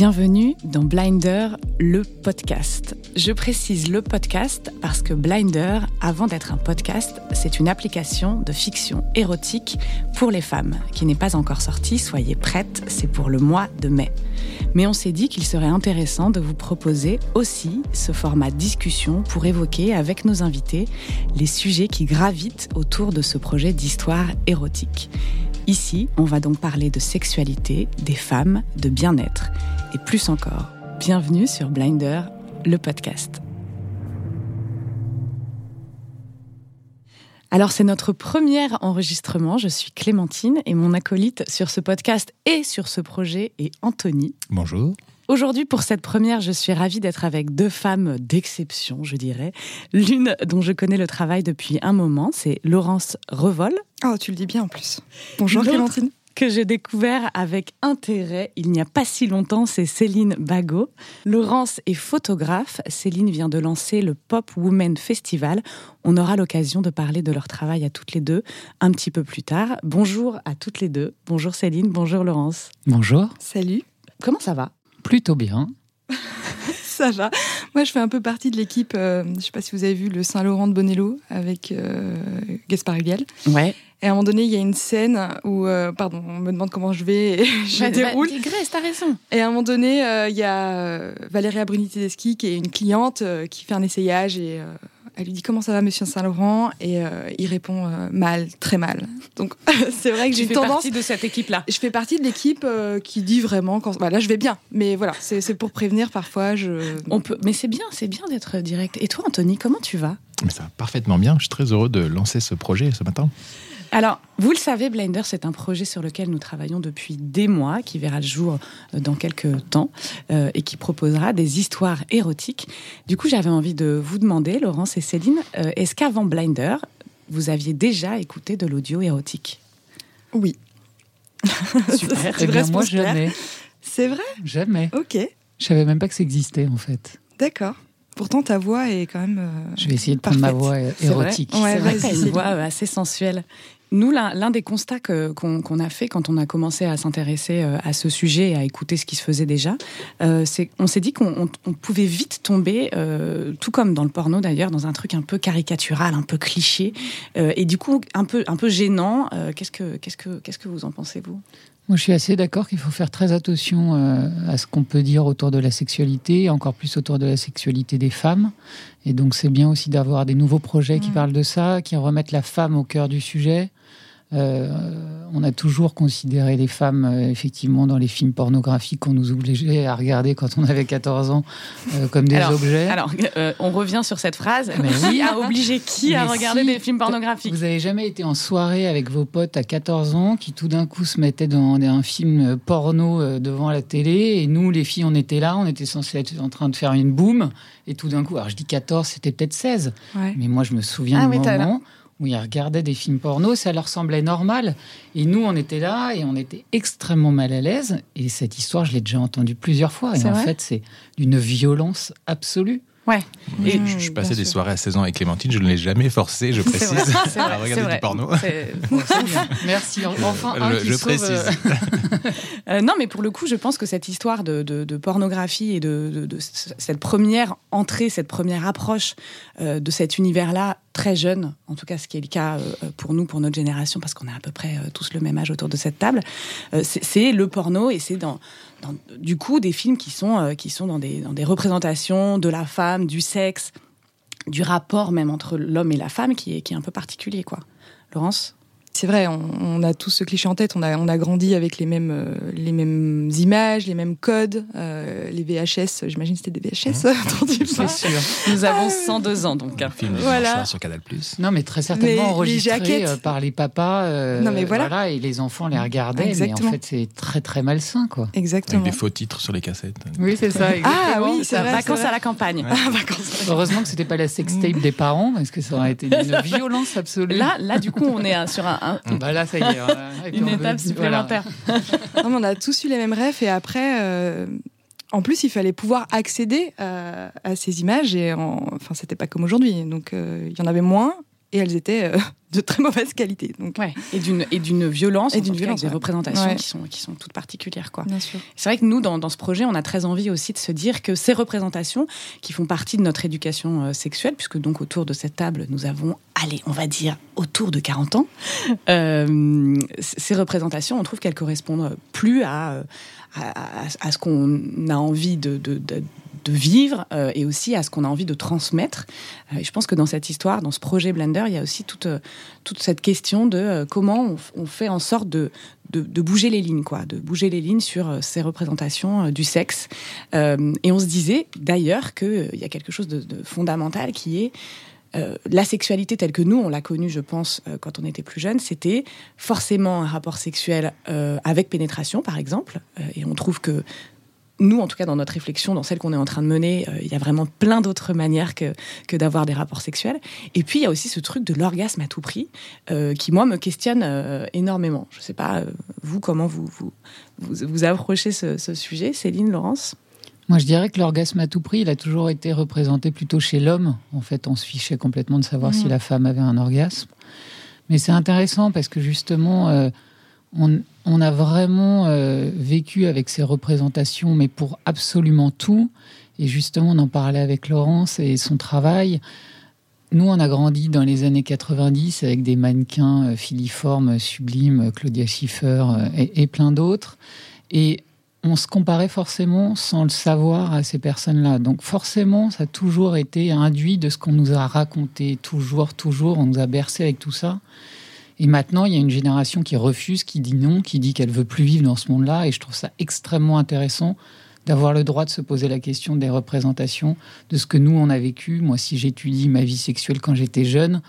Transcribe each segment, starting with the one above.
Bienvenue dans Blinder, le podcast. Je précise le podcast parce que Blinder, avant d'être un podcast, c'est une application de fiction érotique pour les femmes qui n'est pas encore sortie. Soyez prêtes, c'est pour le mois de mai. Mais on s'est dit qu'il serait intéressant de vous proposer aussi ce format discussion pour évoquer avec nos invités les sujets qui gravitent autour de ce projet d'histoire érotique. Ici, on va donc parler de sexualité, des femmes, de bien-être et plus encore. Bienvenue sur Blinder, le podcast. Alors c'est notre premier enregistrement, je suis Clémentine et mon acolyte sur ce podcast et sur ce projet est Anthony. Bonjour. Aujourd'hui, pour cette première, je suis ravie d'être avec deux femmes d'exception, je dirais. L'une dont je connais le travail depuis un moment, c'est Laurence Revol. Oh, tu le dis bien en plus. Bonjour Clémentine que j'ai découvert avec intérêt il n'y a pas si longtemps, c'est Céline Bagot. Laurence est photographe. Céline vient de lancer le Pop Women Festival. On aura l'occasion de parler de leur travail à toutes les deux un petit peu plus tard. Bonjour à toutes les deux. Bonjour Céline, bonjour Laurence. Bonjour. Salut. Comment ça va? Plutôt bien. ça va. Moi, je fais un peu partie de l'équipe, euh, je ne sais pas si vous avez vu le Saint-Laurent de Bonello avec euh, Gaspard Huliel. Ouais. Et à un moment donné, il y a une scène où, euh, pardon, on me demande comment je vais, et je Bah, déroule. bah, digresse, t'as raison. Et à un moment donné, euh, il y a euh, Valéria Bruni-Tedeschi qui est une cliente euh, qui fait un essayage et euh, elle lui dit comment ça va, Monsieur Saint-Laurent Et euh, il répond euh, mal, très mal. Donc c'est vrai que j'ai Tu une fais tendance. partie de cette équipe-là. Je fais partie de l'équipe euh, qui dit vraiment quand. Bah, là, je vais bien, mais voilà, c'est c'est pour prévenir parfois. Je. On peut, mais c'est bien, c'est bien d'être direct. Et toi, Anthony, comment tu vas? Mais ça va parfaitement bien. Je suis très heureux de lancer ce projet ce matin. Alors, vous le savez, Blinder, c'est un projet sur lequel nous travaillons depuis des mois, qui verra le jour euh, dans quelques temps euh, et qui proposera des histoires érotiques. Du coup, j'avais envie de vous demander, Laurence et Céline, euh, est-ce qu'avant Blinder, vous aviez déjà écouté de l'audio érotique? Oui. Super. C'est Eh bien, moi, jamais. C'est vrai? Jamais. Ok, Je savais même pas que ça existait, en fait. d'accord. Pourtant, ta voix est quand même. euh, Je vais essayer de prendre ma voix euh, C'est vrai érotique. Ouais, c'est vrai t'as une voix euh, assez sensuelle. Nous, l'un des constats qu'on a fait quand on a commencé à s'intéresser euh, à ce sujet et à écouter ce qui se faisait déjà, euh, c'est qu'on s'est dit qu'on on- on pouvait vite tomber, euh, tout comme dans le porno d'ailleurs, dans un truc un peu caricatural, un peu cliché, euh, et du coup un peu, un peu gênant. Euh, Qu'est-ce que, qu'est-ce que, qu'est-ce que vous en pensez vous? Moi, je suis assez d'accord qu'il faut faire très attention euh, à ce qu'on peut dire autour de la sexualité, et encore plus autour de la sexualité des femmes. Et donc, c'est bien aussi d'avoir des nouveaux projets qui Mm. parlent de ça, qui remettent la femme au cœur du sujet. Euh, on a toujours considéré les femmes, euh, effectivement, dans les films pornographiques qu'on nous obligeait à regarder quand on avait 14 ans, euh, comme des Alors, objets. Alors, euh, on revient sur cette phrase. Mais qui oui. a obligé qui à regarder si, des films pornographiques Vous avez jamais été en soirée avec vos potes à 14 ans qui tout d'un coup se mettaient dans un film porno euh, devant la télé et nous les filles on était là, on était censés être en train de faire une boum et tout d'un coup, alors je dis 14, c'était peut-être 16, Ouais. mais moi je me souviens Ah du oui, moment où ils regardaient des films porno, ça leur semblait normal et nous on était là et on était extrêmement mal à l'aise et cette histoire je l'ai déjà entendue plusieurs fois et en fait c'est d'une violence absolue. Ouais. Et- Mmh, je, bien des sûr. soirée à 16 ans avec Clémentine. Je ne l'ai jamais forcé, je précise, vrai, à regarder vrai. du porno. Merci, enfin un Je- qui je sauve, euh, précise. Euh, non, mais pour le coup, je pense que cette histoire de, de- de pornographie et de, de- de c- cette première entrée, cette première approche euh, de cet univers-là, très jeune, en tout cas ce qui est le cas euh, pour nous, pour notre génération, parce qu'on a à peu près euh, tous le même âge autour de cette table, euh, c'est le porno et c'est dans, du coup des films qui sont, qui sont dans, des, dans des représentations de la femme, du sexe, du rapport même entre l'homme et la femme qui est, qui est un peu particulier, quoi. Laurence? C'est vrai, on, on a tous ce cliché en tête. On a, on a grandi avec les mêmes, euh, les mêmes images, les mêmes codes, euh, les VHS. J'imagine que c'était des VHS dont tu c'est sûr. Nous avons 102 ans, donc. Un film Voilà. sur Canal+. Non, mais très Les- certainement les enregistré jaquettes. euh, par les papas. euh, Non, mais voilà. et les enfants les regardaient. Exactement. Mais en fait, c'est très très malsain, quoi. Avec Exactement. des faux titres sur les cassettes. Oui, c'est ça. Ah oui, c'est Ça, vrai. vacances à la campagne. Ah, vacances. Heureusement que c'était pas la sextape des parents, parce que ça aurait été une violence absolue. Là, là, du coup, on est sur un, un- Bah là, ça y est. puis une veut- étape supplémentaire. Non, on a tous eu les mêmes rêves et après, euh, en plus, il fallait pouvoir accéder à, à ces images et en- enfin, c'était pas comme aujourd'hui. Donc, euh, il y en avait moins et elles étaient euh, de très mauvaise qualité. Donc, ouais. Et d'une et d'une violence, et d'une violence, des ouais. représentations Ouais. qui sont qui sont toutes particulières, quoi. bien sûr. C'est vrai que nous, dans, dans ce projet, on a très envie aussi de se dire que ces représentations, qui font partie de notre éducation euh, sexuelle, puisque donc autour de cette table, nous avons, allez, on va dire, autour de 40 ans, euh, ces représentations, on trouve qu'elles correspondent plus à, à, à- à ce qu'on a envie de, de- de- de vivre euh, et aussi à ce qu'on a envie de transmettre. Euh, et je pense que dans cette histoire, dans ce projet Blender, il y a aussi toute, euh, toute cette question de comment on, fait en sorte de, de, bouger les lignes, quoi, de bouger les lignes sur ces représentations du sexe. Et on se disait d'ailleurs qu'il y a quelque chose de, fondamental qui est la sexualité telle que nous, on l'a connue, je pense, quand on était plus jeune, c'était forcément un rapport sexuel avec pénétration, par exemple. Et on trouve que nous, en tout cas, dans notre réflexion, dans celle qu'on est en train de mener, euh, il y a vraiment plein d'autres manières que, que d'avoir des rapports sexuels. Et puis, il y a aussi ce truc de l'orgasme à tout prix, euh, qui, moi, me questionne euh, énormément. Je ne sais pas, vous, comment vous vous, vous, vous approchez ce, ce sujet, Céline, Laurence? Moi, je dirais que l'orgasme à tout prix, il a toujours été représenté plutôt chez l'homme. En fait, on se fichait complètement de savoir si la femme avait un orgasme. Mais c'est intéressant parce que justement, on, on a vraiment euh, vécu avec ces représentations, mais pour absolument tout. Et justement, on en parlait avec Laurence et son travail. Nous, on a grandi dans les années 90 avec des mannequins euh, filiformes, sublimes, Claudia Schiffer euh, et, et plein d'autres. Et on se comparait forcément sans le savoir à ces personnes-là. Donc forcément, ça a toujours été induit de ce qu'on nous a raconté, toujours, toujours, on nous a bercé avec tout ça. Et maintenant, il y a une génération qui refuse, qui dit non, qui dit qu'elle veut plus vivre dans ce monde-là. Et je trouve ça extrêmement intéressant d'avoir le droit de se poser la question des représentations, de ce que nous, on a vécu. Moi, si j'étudie ma vie sexuelle quand j'étais jeune,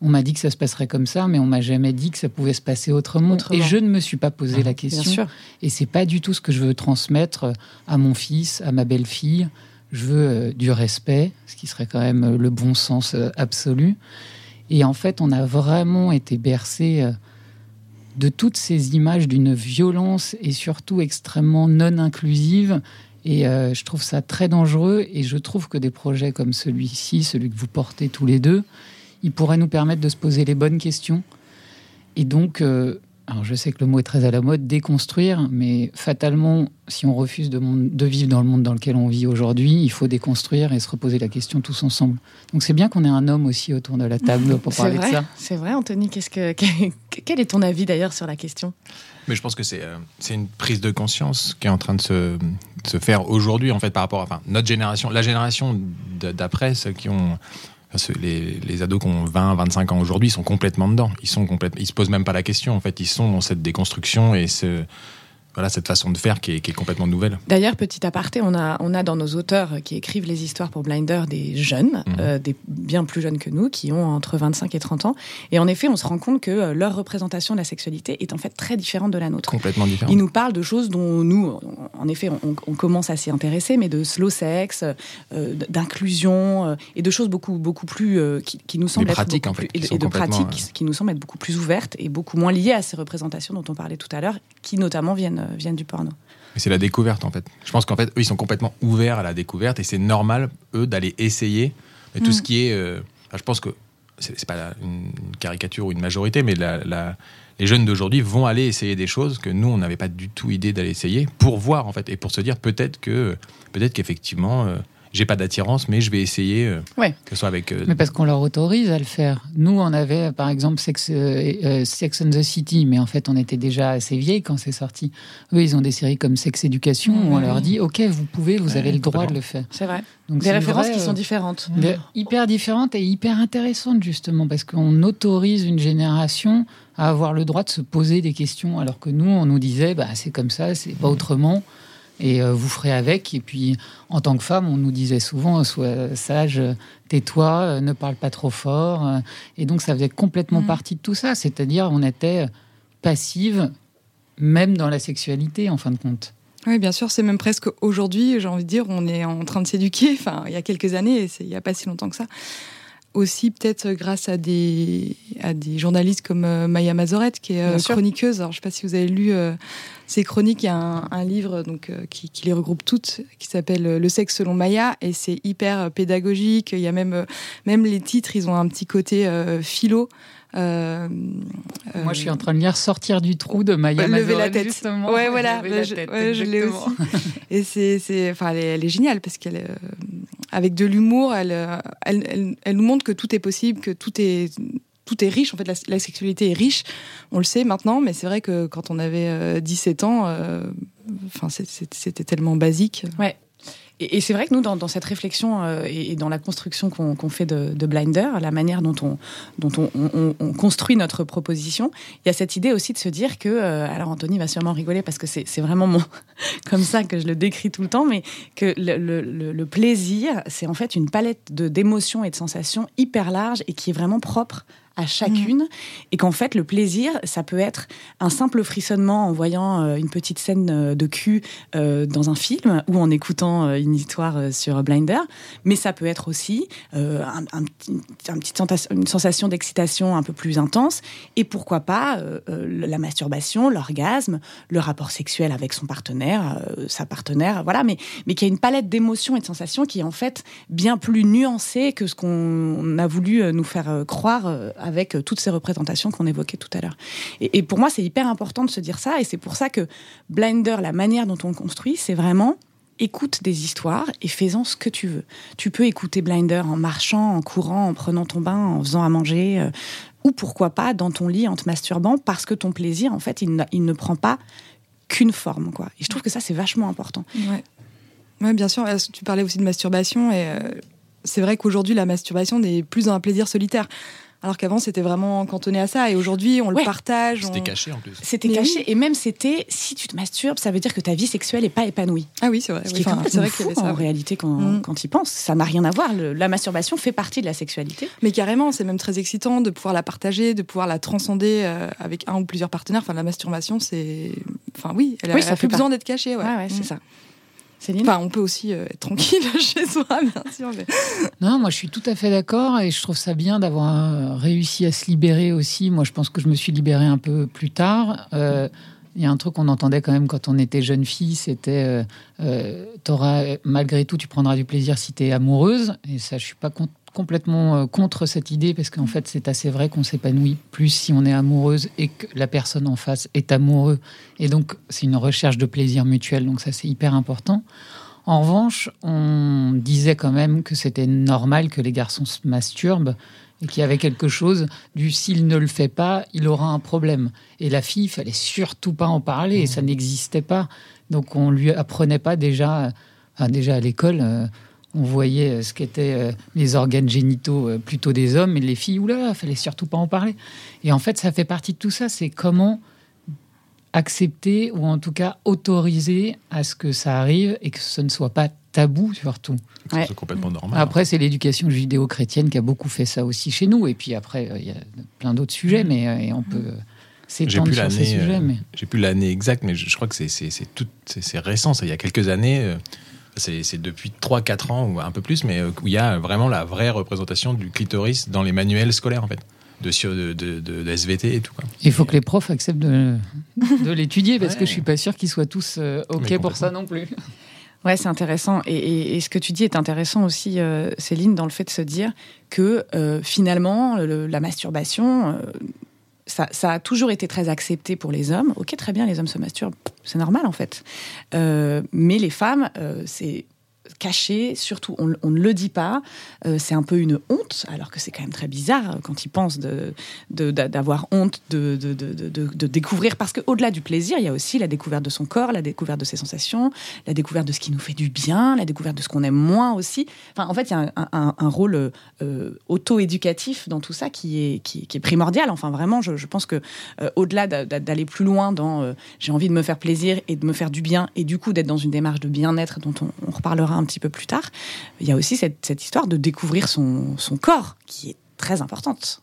on m'a dit que ça se passerait comme ça, mais on m'a jamais dit que ça pouvait se passer autrement. Autrement. Et je ne me suis pas posé la question. Bien sûr. Et c'est pas du tout ce que je veux transmettre à mon fils, à ma belle-fille. Je veux euh, du respect, ce qui serait quand même euh, le bon sens euh, absolu. Et en fait, on a vraiment été bercé euh, de toutes ces images d'une violence et surtout extrêmement non inclusive. Et euh, je trouve ça très dangereux. Et je trouve que des projets comme celui-ci, celui que vous portez tous les deux, ils pourraient nous permettre de se poser les bonnes questions. Et donc, euh, alors je sais que le mot est très à la mode, déconstruire, mais fatalement, si on refuse de, vivre dans le monde dans lequel on vit aujourd'hui, il faut déconstruire et se reposer la question tous ensemble. Donc c'est bien qu'on ait un homme aussi autour de la table pour parler de ça. c'est vrai, Anthony. Qu'est-ce que, quel est ton avis d'ailleurs sur la question? Mais je pense que c'est euh, c'est une prise de conscience qui est en train de se, de se faire aujourd'hui, en fait, par rapport à enfin, notre génération, la génération d'après, ceux qui ont. Les, les ados qui ont 20, 25 ans aujourd'hui, sont complètement dedans. Ils sont complètement, ils se posent même pas la question. En fait, ils sont dans cette déconstruction et ce, voilà, cette façon de faire qui est, qui est complètement nouvelle. D'ailleurs, petit aparté, on a, on a dans nos auteurs qui écrivent les histoires pour Blinder des jeunes, Mhm. euh, des bien plus jeunes que nous, qui ont entre 25 et 30 ans. Et en effet, on se rend compte que euh, leur représentation de la sexualité est en fait très différente de la nôtre. Complètement différent. Ils nous parlent de choses dont nous, en effet, on, on commence à s'y intéresser, mais de slow sex, euh, d'inclusion euh, et de choses beaucoup, beaucoup plus qui, qui nous semblent être pratiques, beaucoup en fait, plus- et, de pratiques qui, qui nous semblent être beaucoup plus ouvertes et beaucoup moins liées à ces représentations dont on parlait tout à l'heure, qui notamment viennent, viennent du porno. C'est la découverte en fait. Je pense qu'en fait, eux, ils sont complètement ouverts à la découverte et c'est normal, eux, d'aller essayer. Mais tout Mm. ce qui est. euh, enfin, je pense que c'est pas une caricature ou une majorité, mais la- la- les jeunes d'aujourd'hui vont aller essayer des choses que nous, on n'avait pas du tout idée d'aller essayer pour voir en fait et pour se dire peut-être que peut-être qu'effectivement, euh, j'ai pas d'attirance, mais je vais essayer, euh, Ouais. que ce soit avec. euh, Mais parce qu'on leur autorise à le faire. Nous, on avait, par exemple, Sex, euh, euh, Sex and the City, mais en fait, on était déjà assez vieilles quand c'est sorti. Eux, ils ont des séries comme Sex Education, où on leur dit, OK, vous pouvez, vous Ouais, avez le droit de le faire. C'est vrai. Donc, Des références vraie, qui sont euh, différentes. hyper différentes et hyper intéressantes justement parce qu'on autorise une génération à avoir le droit de se poser des questions alors que nous on nous disait bah c'est comme ça c'est pas autrement et euh, vous ferez avec. Et puis en tant que femme on nous disait souvent sois sage tais-toi euh, ne parle pas trop fort euh, et donc ça faisait complètement Mm. partie de tout ça. C'est-à-dire on était passive même dans la sexualité en fin de compte. Oui, bien sûr, c'est même presque aujourd'hui, j'ai envie de dire, on est en train de s'éduquer, enfin, il y a quelques années, et il n'y a pas si longtemps que ça. Aussi, peut-être grâce à des, à des journalistes comme euh, Maya Mazorette, qui est euh, chroniqueuse. Alors, je ne sais pas si vous avez lu euh, ses chroniques, il y a un, un livre donc, euh, qui, qui les regroupe toutes, qui s'appelle Le sexe selon Maya, et c'est hyper pédagogique. Il y a même, même les titres, ils ont un petit côté philo. Euh, Moi, je suis en train de lire Sortir du trou de Maya Lever la tête. Justement. Ouais, voilà. je, l'ai aussi. Et c'est, enfin, elle, est, géniale parce qu'elle, avec de l'humour, elle, elle, elle, nous montre que tout est possible, que tout est tout est riche. En fait, la, sexualité est riche. On le sait maintenant, mais c'est vrai que quand on avait 17 ans, enfin, c'était tellement basique. Ouais. Et, c'est vrai que nous, dans, cette réflexion euh, et, dans la construction qu'on fait de, Blinder, la manière dont on, construit notre proposition, il y a cette idée aussi de se dire que, euh, alors Anthony va sûrement rigoler parce que c'est vraiment mon, comme ça que je le décris tout le temps, mais que le, le plaisir, c'est en fait une palette d'émotions et de sensations hyper large et qui est vraiment propre à chacune, mm. et qu'en fait le plaisir, ça peut être un simple frissonnement en voyant euh, une petite scène euh, de cul euh, dans un film ou en écoutant une histoire sur Blinder, mais ça peut être aussi un, un, une sensation d'excitation un peu plus intense, et pourquoi pas la masturbation, l'orgasme, le rapport sexuel avec son partenaire, sa partenaire, voilà, mais, mais qui a une palette d'émotions et de sensations qui est en fait bien plus nuancée que ce qu'on a voulu nous faire croire avec euh, toutes ces représentations qu'on évoquait tout à l'heure. Et, pour moi, c'est hyper important de se dire ça, et c'est pour ça que Blinder, la manière dont on le construit, c'est vraiment écoute des histoires et fais-en ce que tu veux. Tu peux écouter Blinder en marchant, en courant, en prenant ton bain, en faisant à manger, euh, ou pourquoi pas dans ton lit en te masturbant, parce que ton plaisir, en fait, il, ne prend pas qu'une forme. Quoi. Et je trouve que ça, c'est vachement important. Ouais. ouais. bien sûr. Tu parlais aussi de masturbation, et euh, c'est vrai qu'aujourd'hui, la masturbation n'est plus un plaisir solitaire. Alors qu'avant, c'était vraiment cantonné à ça. Et aujourd'hui, on le partage. C'était caché en plus. C'était caché. Et même, c'était si tu te masturbes, ça veut dire que ta vie sexuelle n'est pas épanouie. Ah oui, c'est vrai. c'est vrai avait ça. En réalité, quand, mm. quand il pense, ça n'a rien à voir. la masturbation fait partie de la sexualité. Mais carrément, c'est même très excitant de pouvoir la partager, de pouvoir la transcender euh, avec un ou plusieurs partenaires. Enfin, la masturbation, c'est. Enfin, oui, elle, a, ça fait besoin d'être cachée. Ouais, ouais, c'est mm. ça. Enfin, on peut aussi euh, être tranquille chez soi, bien sûr. Non, moi je suis tout à fait d'accord et je trouve ça bien d'avoir euh, réussi à se libérer aussi. Moi je pense que je me suis libérée un peu plus tard. Euh, il y a un truc qu'on entendait quand même quand on était jeune fille, c'était malgré tout, tu prendras du plaisir si tu es amoureuse. Et ça, je suis pas complètement euh, contre cette idée parce qu'en fait, c'est assez vrai qu'on s'épanouit plus si on est amoureuse et que la personne en face est amoureux. Et donc, c'est une recherche de plaisir mutuel. Donc, ça, c'est hyper important. En revanche, on disait quand même que c'était normal que les garçons se masturbent et qu'il y avait quelque chose du s'il ne le fait pas, il aura un problème. Et la fille, il fallait surtout pas en parler, et ça mmh. n'existait pas. Donc on lui apprenait pas déjà, déjà à l'école, euh, on voyait euh, ce qu'étaient euh, les organes génitaux euh, plutôt des hommes, et les filles, oula, fallait surtout pas en parler. Et en fait, ça fait partie de tout ça, c'est comment accepter ou en tout cas autoriser à ce que ça arrive et que ce ne soit pas tabou surtout. C'est complètement normal. Après, c'est l'éducation judéo-chrétienne qui a beaucoup fait ça aussi chez nous. Et puis après, il y a plein d'autres sujets, mais on peut s'étendre sur ces sujets. Mais... J'ai plus l'année exacte, mais je, crois que c'est récent, ça, il y a quelques années c'est depuis 3-4 ans ou un peu plus, mais euh, où il y a vraiment la vraie représentation du clitoris dans les manuels scolaires en fait. De, de, de, SVT et tout. Il faut que les profs acceptent de, l'étudier parce que je suis pas sûr qu'ils soient tous euh, OK pour ça non plus. Ouais, c'est intéressant. Et, ce que tu dis est intéressant aussi, euh, Céline, dans le fait de se dire que finalement, la masturbation, ça, a toujours été très accepté pour les hommes. Ok, très bien, les hommes se masturbent, c'est normal en fait. Euh, mais les femmes, euh, c'est caché, surtout on, ne le dit pas. Euh, c'est un peu une honte, alors que c'est quand même très bizarre quand ils pensent d'avoir de, honte de, de, découvrir. Parce qu'au-delà du plaisir, il y a aussi la découverte de son corps, la découverte de ses sensations, la découverte de ce qui nous fait du bien, la découverte de ce qu'on aime moins aussi. Enfin, en fait, il y a un, rôle euh, auto-éducatif dans tout ça qui est, qui, est primordial. Enfin, vraiment, je, pense que euh, au-delà d'aller plus loin dans j'ai envie de me faire plaisir et de me faire du bien, et du coup d'être dans une démarche de bien-être dont on, on reparlera un petit peu plus tard, il y a aussi cette, histoire de découvrir son, corps qui est très importante.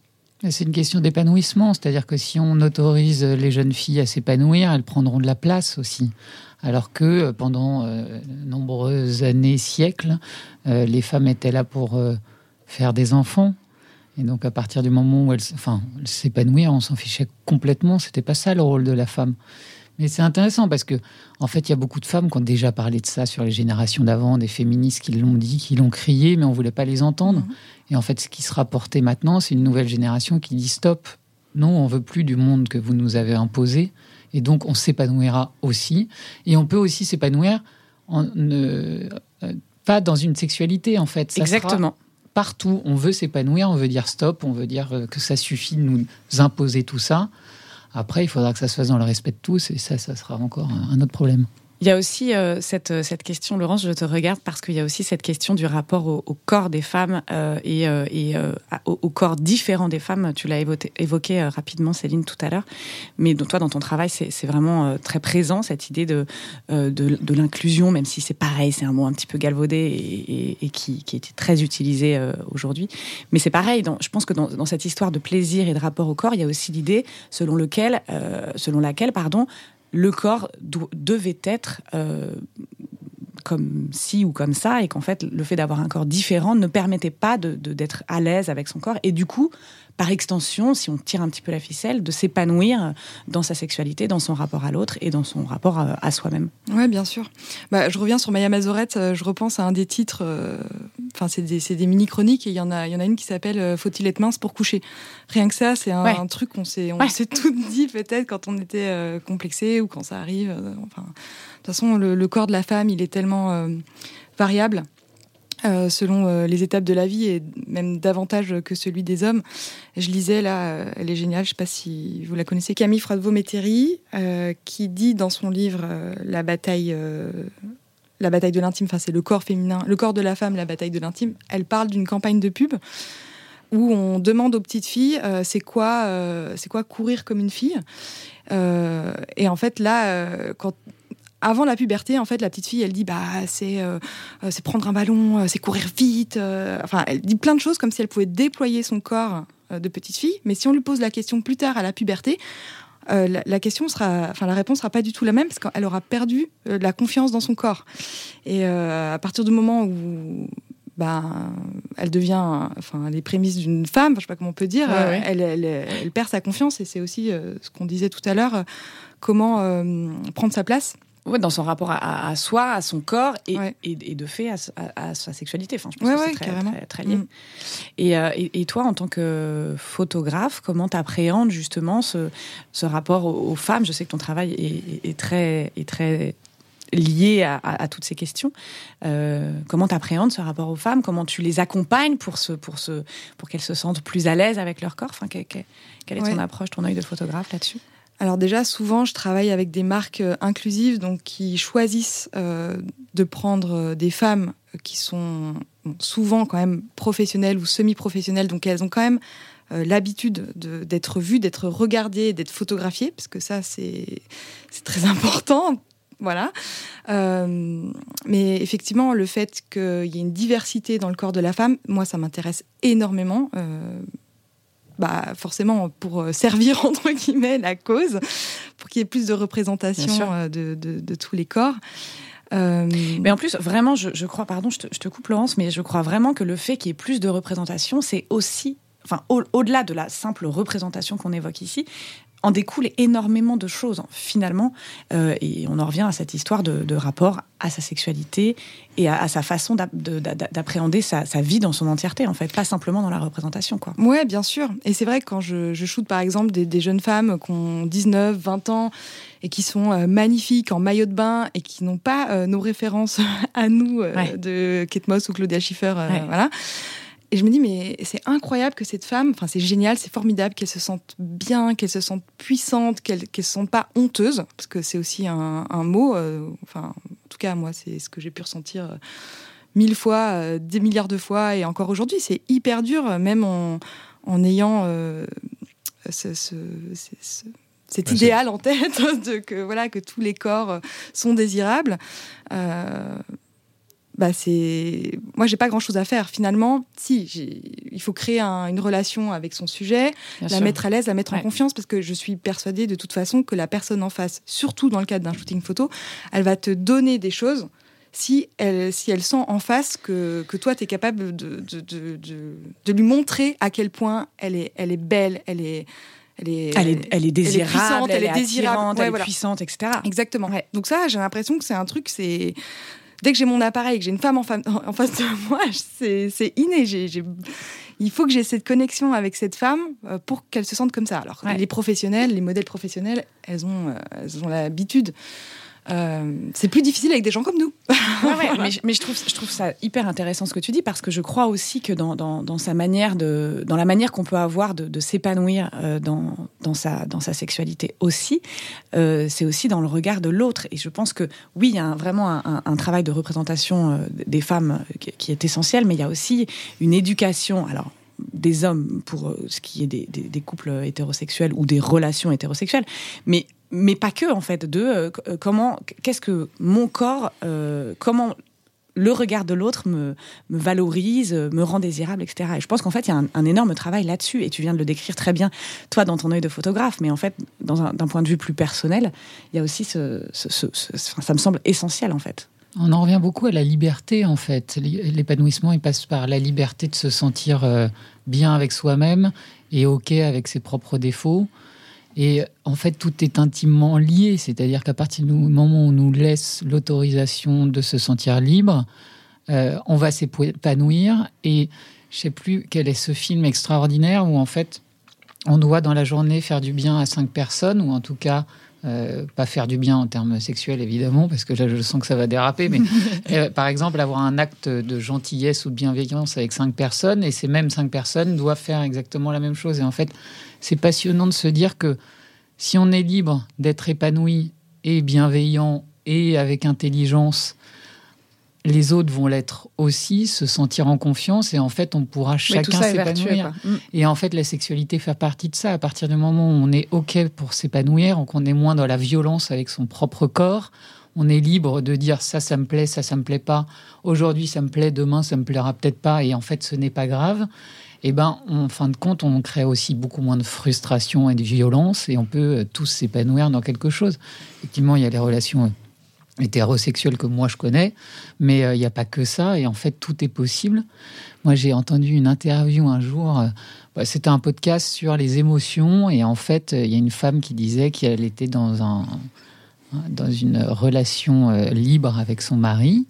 C'est une question d'épanouissement, c'est-à-dire que si on autorise les jeunes filles à s'épanouir, elles prendront de la place aussi. Alors que euh, pendant euh, nombreuses années, siècles, euh, les femmes étaient là pour faire des enfants. Et donc à partir du moment où elles s'épanouir, on s'en fichait complètement. C'était pas ça le rôle de la femme. Mais c'est intéressant parce que, en fait, il y a beaucoup de femmes qui ont déjà parlé de ça sur les générations d'avant, des féministes qui l'ont dit, qui l'ont crié, mais on voulait pas les entendre. Mhm. Et en fait, ce qui sera porté maintenant, c'est une nouvelle génération qui dit stop. non, on veut plus du monde que vous nous avez imposé, et donc on s'épanouira aussi. Et on peut aussi s'épanouir en, euh, pas dans une sexualité, en fait. Ça Exactement. Partout, on veut s'épanouir, on veut dire stop, on veut dire euh, que ça suffit de nous imposer tout ça. Après, il faudra que ça se fasse dans le respect de tous, et ça, ça sera encore un autre problème. Il y a aussi euh, cette, euh, cette question, Laurence, je te regarde parce qu'il y a aussi cette question du rapport au, corps des femmes euh, et, au, corps différent des femmes. Tu l'as évoqué, rapidement, Céline, tout à l'heure. Mais toi, dans ton travail, c'est vraiment très présent, cette idée de, de, l'inclusion, même si c'est pareil, c'est un mot un petit peu galvaudé et, qui, qui était très utilisé aujourd'hui. Mais c'est pareil, je pense que dans, dans, cette histoire de plaisir et de rapport au corps, il y a aussi l'idée selon, lequel, selon laquelle pardon, le corps devait être euh, comme ci ou comme ça, et qu'en fait, le fait d'avoir un corps différent ne permettait pas d'être à l'aise avec son corps. Et du coup, par extension, si on tire un petit peu la ficelle, de s'épanouir dans sa sexualité, dans son rapport à l'autre et dans son rapport à, soi-même. Oui, bien sûr. Bah, je reviens sur Maya Mazorette, euh, je repense à un des titres, euh, enfin, c'est des, mini-chroniques, et il y, en a, y en a une qui s'appelle euh, Faut-il être mince pour coucher? Rien que ça, c'est un, truc qu'on s'est tout dit peut-être quand on était complexé ou quand ça arrive. enfin, de toute façon, le, corps de la femme, il est tellement variable. Euh, selon euh, les étapes de la vie et même davantage que celui des hommes. Je lisais là, euh, elle est géniale, je ne sais pas si vous la connaissez, Camille Fradvo-Métairie, qui dit dans son livre La bataille. la bataille de l'intime, enfin c'est le corps féminin, le corps de la femme, la bataille de l'intime. Elle parle d'une campagne de pub où on demande aux petites filles c'est quoi, c'est quoi courir comme une fille? et en fait là, quand avant la puberté, en fait, la petite fille, elle dit bah c'est euh, euh, c'est prendre un ballon, euh, c'est courir vite. enfin, elle dit plein de choses comme si elle pouvait déployer son corps de petite fille. Mais si on lui pose la question plus tard à la puberté, la, question sera, enfin la réponse sera pas du tout la même parce qu'elle aura perdu la confiance dans son corps. Et à partir du moment où bah, elle devient, enfin, les prémices d'une femme, je sais pas comment on peut dire, Elle, elle, elle, perd sa confiance et c'est aussi ce qu'on disait tout à l'heure, comment prendre sa place Ouais, dans son rapport à, soi, à son corps et, et, de fait à, sa sexualité. Enfin, je pense que c'est très, très, lié. Mm. Euh, et, toi, en tant que photographe, comment tu appréhendes justement ce, ce rapport aux, femmes? Je sais que ton travail est, très, est très lié à, toutes ces questions. Euh, comment tu appréhendes ce rapport aux femmes? Comment tu les accompagnes pour, ce, pour, ce, pour qu'elles se sentent plus à l'aise avec leur corps? Enfin, Quelle est ton approche, ton œil de photographe là-dessus? Alors déjà, souvent, je travaille avec des marques euh, inclusives, donc qui choisissent euh, de prendre euh, des femmes qui sont souvent quand même professionnelles ou semi-professionnelles, donc elles ont quand même l'habitude d'être vues, d'être regardées, d'être photographiées, parce que ça, c'est très important. Voilà. mais effectivement, le fait qu'il y ait une diversité dans le corps de la femme, moi, ça m'intéresse énormément bah, forcément pour euh, servir entre guillemets la cause, pour qu'il y ait plus de représentation euh, de, de, tous les corps. Euh, mais en plus, vraiment, je, crois, pardon, je te, je te, coupe Laurence, mais je crois vraiment que le fait qu'il y ait plus de représentation, c'est aussi, enfin, au-delà de la simple représentation qu'on évoque ici, en découle énormément de choses finalement. Euh, et on en revient à cette histoire de, rapport à sa sexualité et à, sa façon d'appréhender sa, vie dans son entièreté en fait pas simplement dans la représentation quoi. Ouais bien sûr. Et c'est vrai que quand je, je shoote par exemple des, jeunes femmes qui ont 19 20 ans et qui sont euh, magnifiques en maillot de bain et qui n'ont pas euh, nos références à nous de Kate Moss ou Claudia Schiffer voilà et je me dis, mais c'est incroyable que cette femme, enfin, c'est génial, c'est formidable qu'elle se sente bien, qu'elle se sente puissante, qu'elle ne se sente pas honteuse, parce que c'est aussi un, mot, euh, enfin, en tout cas, moi, c'est ce que j'ai pu ressentir euh, mille fois, euh, des milliards de fois, et encore aujourd'hui, c'est hyper dur, même en, en ayant ce, cet idéal en tête de que voilà que tous les corps sont désirables. Euh, bah c'est moi j'ai pas grand chose à faire. Finalement si il faut créer une relation avec son sujet la mettre à l'aise la mettre en confiance parce que je suis persuadée de toute façon que la personne en face surtout dans le cadre d'un shooting photo elle va te donner des choses si elle, si elle sent en face que, que toi, tu es capable de, de, de, de, lui montrer à quel point elle est, elle est belle, elle est, elle est, elle est, elle est désirable, elle est, désirante, elle est puissante, etc. Exactement. Donc ça, j'ai l'impression que c'est un truc, c'est dès que j'ai mon appareil, que j'ai une femme en, face de moi, c'est inné. Il il faut que j'ai cette connexion avec cette femme euh, pour qu'elle se sente comme ça. Alors, Ouais. les professionnels, les modèles professionnels, elles ont, euh, elles ont l'habitude. Euh, c'est plus difficile avec des gens comme nous. Ouais, ouais, mais, je- mais je, trouve, je trouve ça hyper intéressant ce que tu dis parce que je crois aussi que dans, dans, dans sa manière de, dans la manière qu'on peut avoir de, de s'épanouir euh, dans, dans, sa, dans sa sexualité aussi, euh, c'est aussi dans le regard de l'autre. Et je pense que oui, il y a un- vraiment un, un- un travail de représentation des femmes qui, qui est essentiel, mais il y a aussi une éducation. Alors des hommes pour ce qui est des, des- des couples hétérosexuels ou des relations hétérosexuelles, mais mais pas que en fait de euh, euh, comment qu'est-ce que mon corps euh, comment le regard de l'autre me, valorise, me rend désirable, etc. Et je pense qu'en fait, il y a un, énorme travail là-dessus. Et tu viens de le décrire très bien, toi, dans ton œil de photographe. Mais en fait, d'un point de vue plus personnel, il y a aussi ce, ça me semble essentiel, en fait. On en revient beaucoup à la liberté, en fait. L'épanouissement, il passe par la liberté de se sentir bien avec soi-même et OK avec ses propres défauts. Et en fait, tout est intimement lié. C'est-à-dire qu'à partir du moment où on nous laisse l'autorisation de se sentir libre, euh, on va s'épanouir. Et je sais plus quel est ce film extraordinaire où, en fait, on doit dans la journée faire du bien à cinq personnes, ou en tout cas euh, pas faire du bien en termes sexuels évidemment, parce que là je sens que ça va déraper, mais euh, par exemple avoir un acte de gentillesse ou de bienveillance avec cinq personnes, et ces mêmes cinq personnes doivent faire exactement la même chose. Et en fait, c'est passionnant de se dire que si on est libre d'être épanoui et bienveillant et avec intelligence, les autres vont l'être aussi, se sentir en confiance, et en fait on pourra chacun s'épanouir. Mm. Et en fait, la sexualité fait partie de ça. À partir du moment où on est OK pour s'épanouir, qu'on est moins dans la violence avec son propre corps, on est libre de dire ça, ça me plaît, ça, ça me plaît pas. Aujourd'hui, ça me plaît, demain, ça me plaira peut-être pas. Et en fait, ce n'est pas grave. Et ben, en fin de compte, on crée aussi beaucoup moins de frustration et de violence et on peut euh, tous s'épanouir dans quelque chose. Effectivement, il y a les relations euh, hétérosexuelles que moi je connais, mais euh, il n'y a pas que ça. Et en fait, tout est possible. Moi, j'ai entendu une interview un jour. euh, bah, C'était un podcast sur les émotions et en fait, euh, il y a une femme qui disait qu'elle était dans un dans une relation euh, libre avec son mari.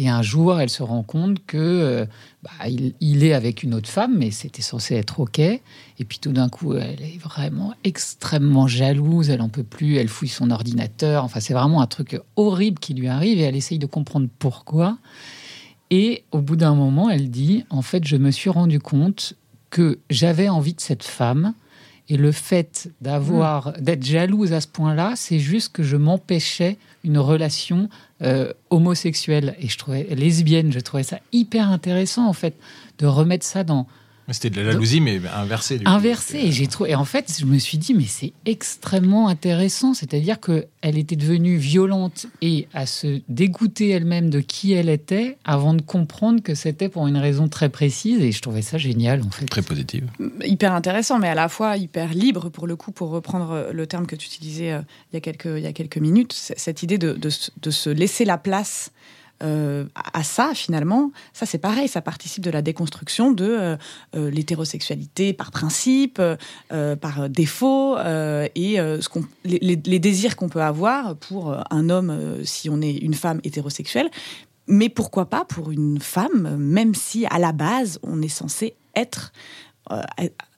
Et un jour, elle se rend compte que euh, bah, il, il est avec une autre femme, mais c'était censé être ok. Et puis tout d'un coup, elle est vraiment extrêmement jalouse. Elle en peut plus. Elle fouille son ordinateur. Enfin, c'est vraiment un truc horrible qui lui arrive. Et elle essaye de comprendre pourquoi. Et au bout d'un moment, elle dit En fait, je me suis rendu compte que j'avais envie de cette femme. Et le fait d'avoir d'être jalouse à ce point-là, c'est juste que je m'empêchais une relation euh, homosexuelle et je trouvais lesbienne. Je trouvais ça hyper intéressant en fait de remettre ça dans C'était de la jalousie, mais inversée. du coup. inversé. Et j'ai trouvé. Et en fait, je me suis dit, mais c'est extrêmement intéressant. C'est-à-dire que elle était devenue violente et à se dégoûter elle-même de qui elle était avant de comprendre que c'était pour une raison très précise. Et je trouvais ça génial en fait. Très positive. hyper intéressant, mais à la fois hyper libre pour le coup, pour reprendre euh, le terme que tu utilisais euh, il, y a quelques, il y a quelques minutes, cette idée de, de se laisser la place euh, à ça finalement, ça c'est pareil, ça participe de la déconstruction de euh, euh, l'hétérosexualité par principe, euh, par défaut, et ce qu'on- les, désirs qu'on peut avoir pour un homme si on est une femme hétérosexuelle, mais pourquoi pas pour une femme, même si à la base on est censé être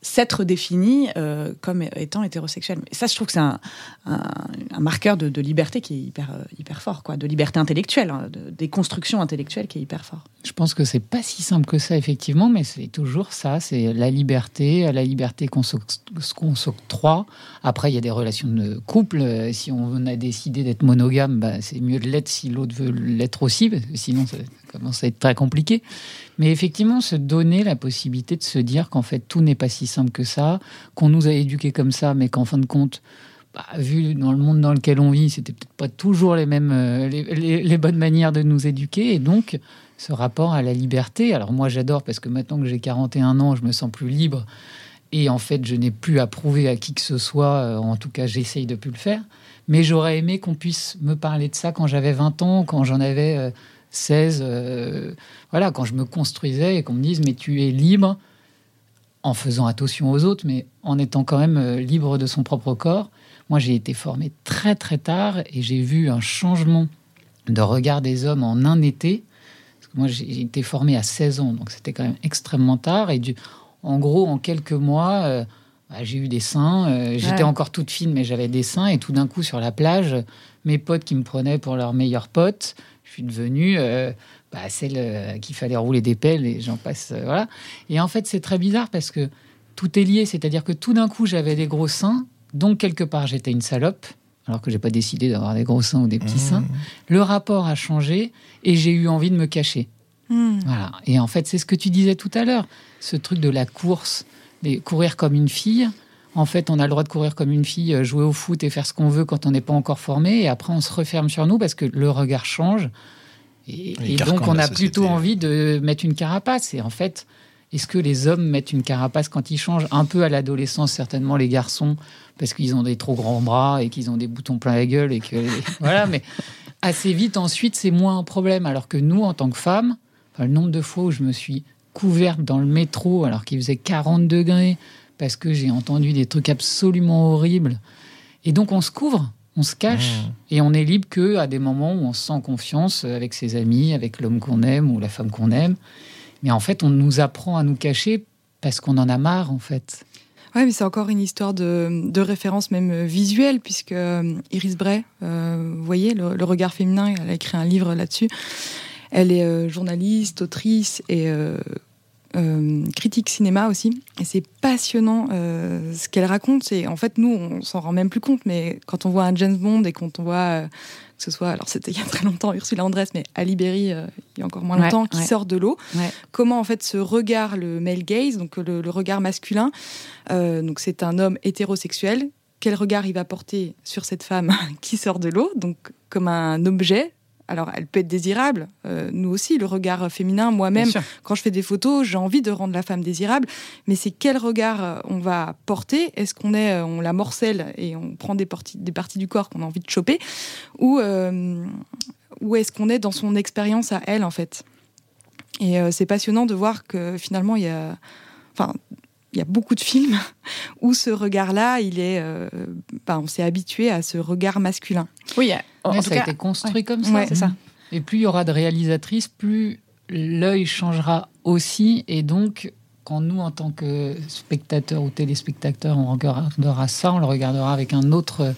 s'être défini euh, comme étant hétérosexuel. Et ça, je trouve que c'est un, marqueur de, liberté qui est hyper, euh, hyper fort, quoi, de liberté intellectuelle, hein, de, des constructions intellectuelles qui est hyper fort. Je pense que c'est pas si simple que ça, effectivement, mais c'est toujours ça. C'est la liberté, la liberté qu'on s'oc- qu'on s'octroie. Après, il y a des relations de couple. Euh, Si on a décidé d'être monogame, bah, c'est mieux de l'être si l'autre veut l'être aussi, sinon commence à être très compliqué. Mais effectivement, se donner la possibilité de se dire qu'en fait, tout n'est pas si simple que ça, qu'on nous a éduqués comme ça, mais qu'en fin de compte, bah, vu dans le monde dans lequel on vit, c'était peut-être pas toujours les mêmes, euh, les, bonnes manières de nous éduquer. Et donc, ce rapport à la liberté. Alors moi, j'adore parce que maintenant que j'ai 41 ans, je me sens plus libre. Et en fait, je n'ai plus à prouver à qui que ce soit. euh, En tout cas, j'essaye de plus le faire. Mais j'aurais aimé qu'on puisse me parler de ça quand j'avais 20 ans, quand j'en avais euh, 16. euh, voilà, quand je me construisais et qu'on me dise, mais tu es libre en faisant attention aux autres, mais en étant quand même euh, libre de son propre corps. Moi, j'ai été formé très très tard et j'ai vu un changement de regard des hommes en un été. Parce que moi, j'ai été formé à 16 ans, donc c'était quand même extrêmement tard. Et du, En gros, en quelques mois, euh, bah, j'ai eu des seins. euh, J'étais encore toute fine, mais j'avais des seins. Et tout d'un coup, sur la plage, mes potes qui me prenaient pour leur meilleur pote, je suis devenue euh, bah, celle euh, qu'il fallait rouler des pelles et j'en passe. euh, voilà. Et en fait, c'est très bizarre parce que tout est lié. C'est-à-dire que tout d'un coup, j'avais des gros seins. Donc, quelque part, j'étais une salope. Alors que j'ai pas décidé d'avoir des gros seins ou des petits seins. Le rapport a changé et j'ai eu envie de me cacher. Hmm. Voilà. Et en fait, c'est ce que tu disais tout à l'heure, ce truc de la course, de courir comme une fille. En fait, on a le droit de courir comme une fille, euh, jouer au foot et faire ce qu'on veut quand on n'est pas encore formé. Et après, on se referme sur nous parce que le regard change. Et, donc, on a plutôt envie de mettre une carapace. Et en fait, est-ce que les hommes mettent une carapace quand ils changent Un peu à l'adolescence, certainement les garçons, parce qu'ils ont des trop grands bras et qu'ils ont des boutons plein la gueule. Et que, voilà, mais assez vite, ensuite, c'est moins un problème. Alors que nous, en tant que femmes, Enfin, le nombre de fois où je me suis couverte dans le métro alors qu'il faisait 40 degrés parce que j'ai entendu des trucs absolument horribles. Et donc on se couvre, on se cache Mmh. et on est libre que à des moments où on se sent confiance avec ses amis, avec l'homme qu'on aime ou la femme qu'on aime. Mais en fait, on nous apprend à nous cacher parce qu'on en a marre en fait. Ouais, mais c'est encore une histoire de, de référence même visuelle, puisque euh, Iris Bray, euh, vous voyez, le, le regard féminin, elle a écrit un livre là-dessus. Elle est euh, journaliste, autrice et euh, euh, critique cinéma aussi. Et c'est passionnant euh, ce qu'elle raconte. Et en fait, nous, on s'en rend même plus compte, mais quand on voit un James Bond et quand on voit, euh, que ce soit, alors c'était il y a très longtemps, Ursula Andress, mais Ali Berry, il y a encore moins Ouais, longtemps, qui ouais. sort de l'eau, Ouais. comment en fait ce regard, le male gaze, donc le, le regard masculin, donc c'est un homme hétérosexuel. Quel regard il va porter sur cette femme qui sort de l'eau, donc comme un objet. Alors, elle peut être désirable. euh, nous aussi, le regard féminin, moi-même, quand je fais des photos, j'ai envie de rendre la femme désirable. Mais c'est quel regard euh, on va porter? Est-ce qu'on est, euh, on la morcelle et on prend des parties, des parties du corps qu'on a envie de choper, ou euh, ou est-ce qu'on est dans son expérience à elle en fait? Et euh, c'est passionnant de voir que finalement il y a, enfin, il y a beaucoup de films où ce regard-là, il est, euh, bah, on s'est habitué à ce regard masculin. Oui, en, Ouais, en ça a été construit comme ça. Ouais, ça. Et plus il y aura de réalisatrices, plus l'œil changera aussi. Et donc, quand nous, en tant que spectateurs ou téléspectateurs, on regardera ça, on le regardera avec un autre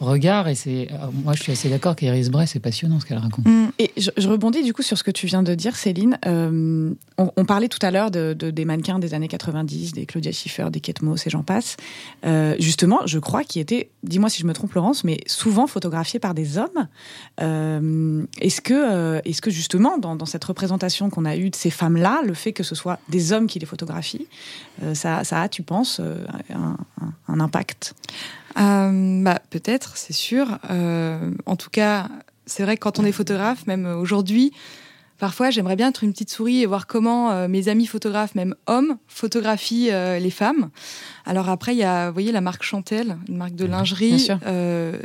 regard. Et c'est, euh, moi, je suis assez d'accord qu'Iris Bray, c'est passionnant ce qu'elle raconte. Et je, rebondis du coup sur ce que tu viens de dire, Céline. Euh, on, parlait tout à l'heure de, de- des mannequins des années 90, des Claudia Schiffer, des Kate Moss et j'en passe. Euh, justement, je crois qu'ils étaient, dis-moi si je me trompe Laurence, mais souvent photographiés par des hommes. Est-ce que, est-ce que justement, dans, cette représentation qu'on a eue de ces femmes-là, le fait que ce soit des hommes qui les photographient, ça, ça a, tu penses, un impact? Euh, bah, peut-être, c'est sûr. Euh, en tout cas, c'est vrai que quand on est photographe, même aujourd'hui, parfois j'aimerais bien être une petite souris et voir comment euh, mes amis photographes, même hommes, photographient euh, les femmes. Alors après, il y a, vous voyez, la marque Chantel, une marque de Bien lingerie. sûr. Euh,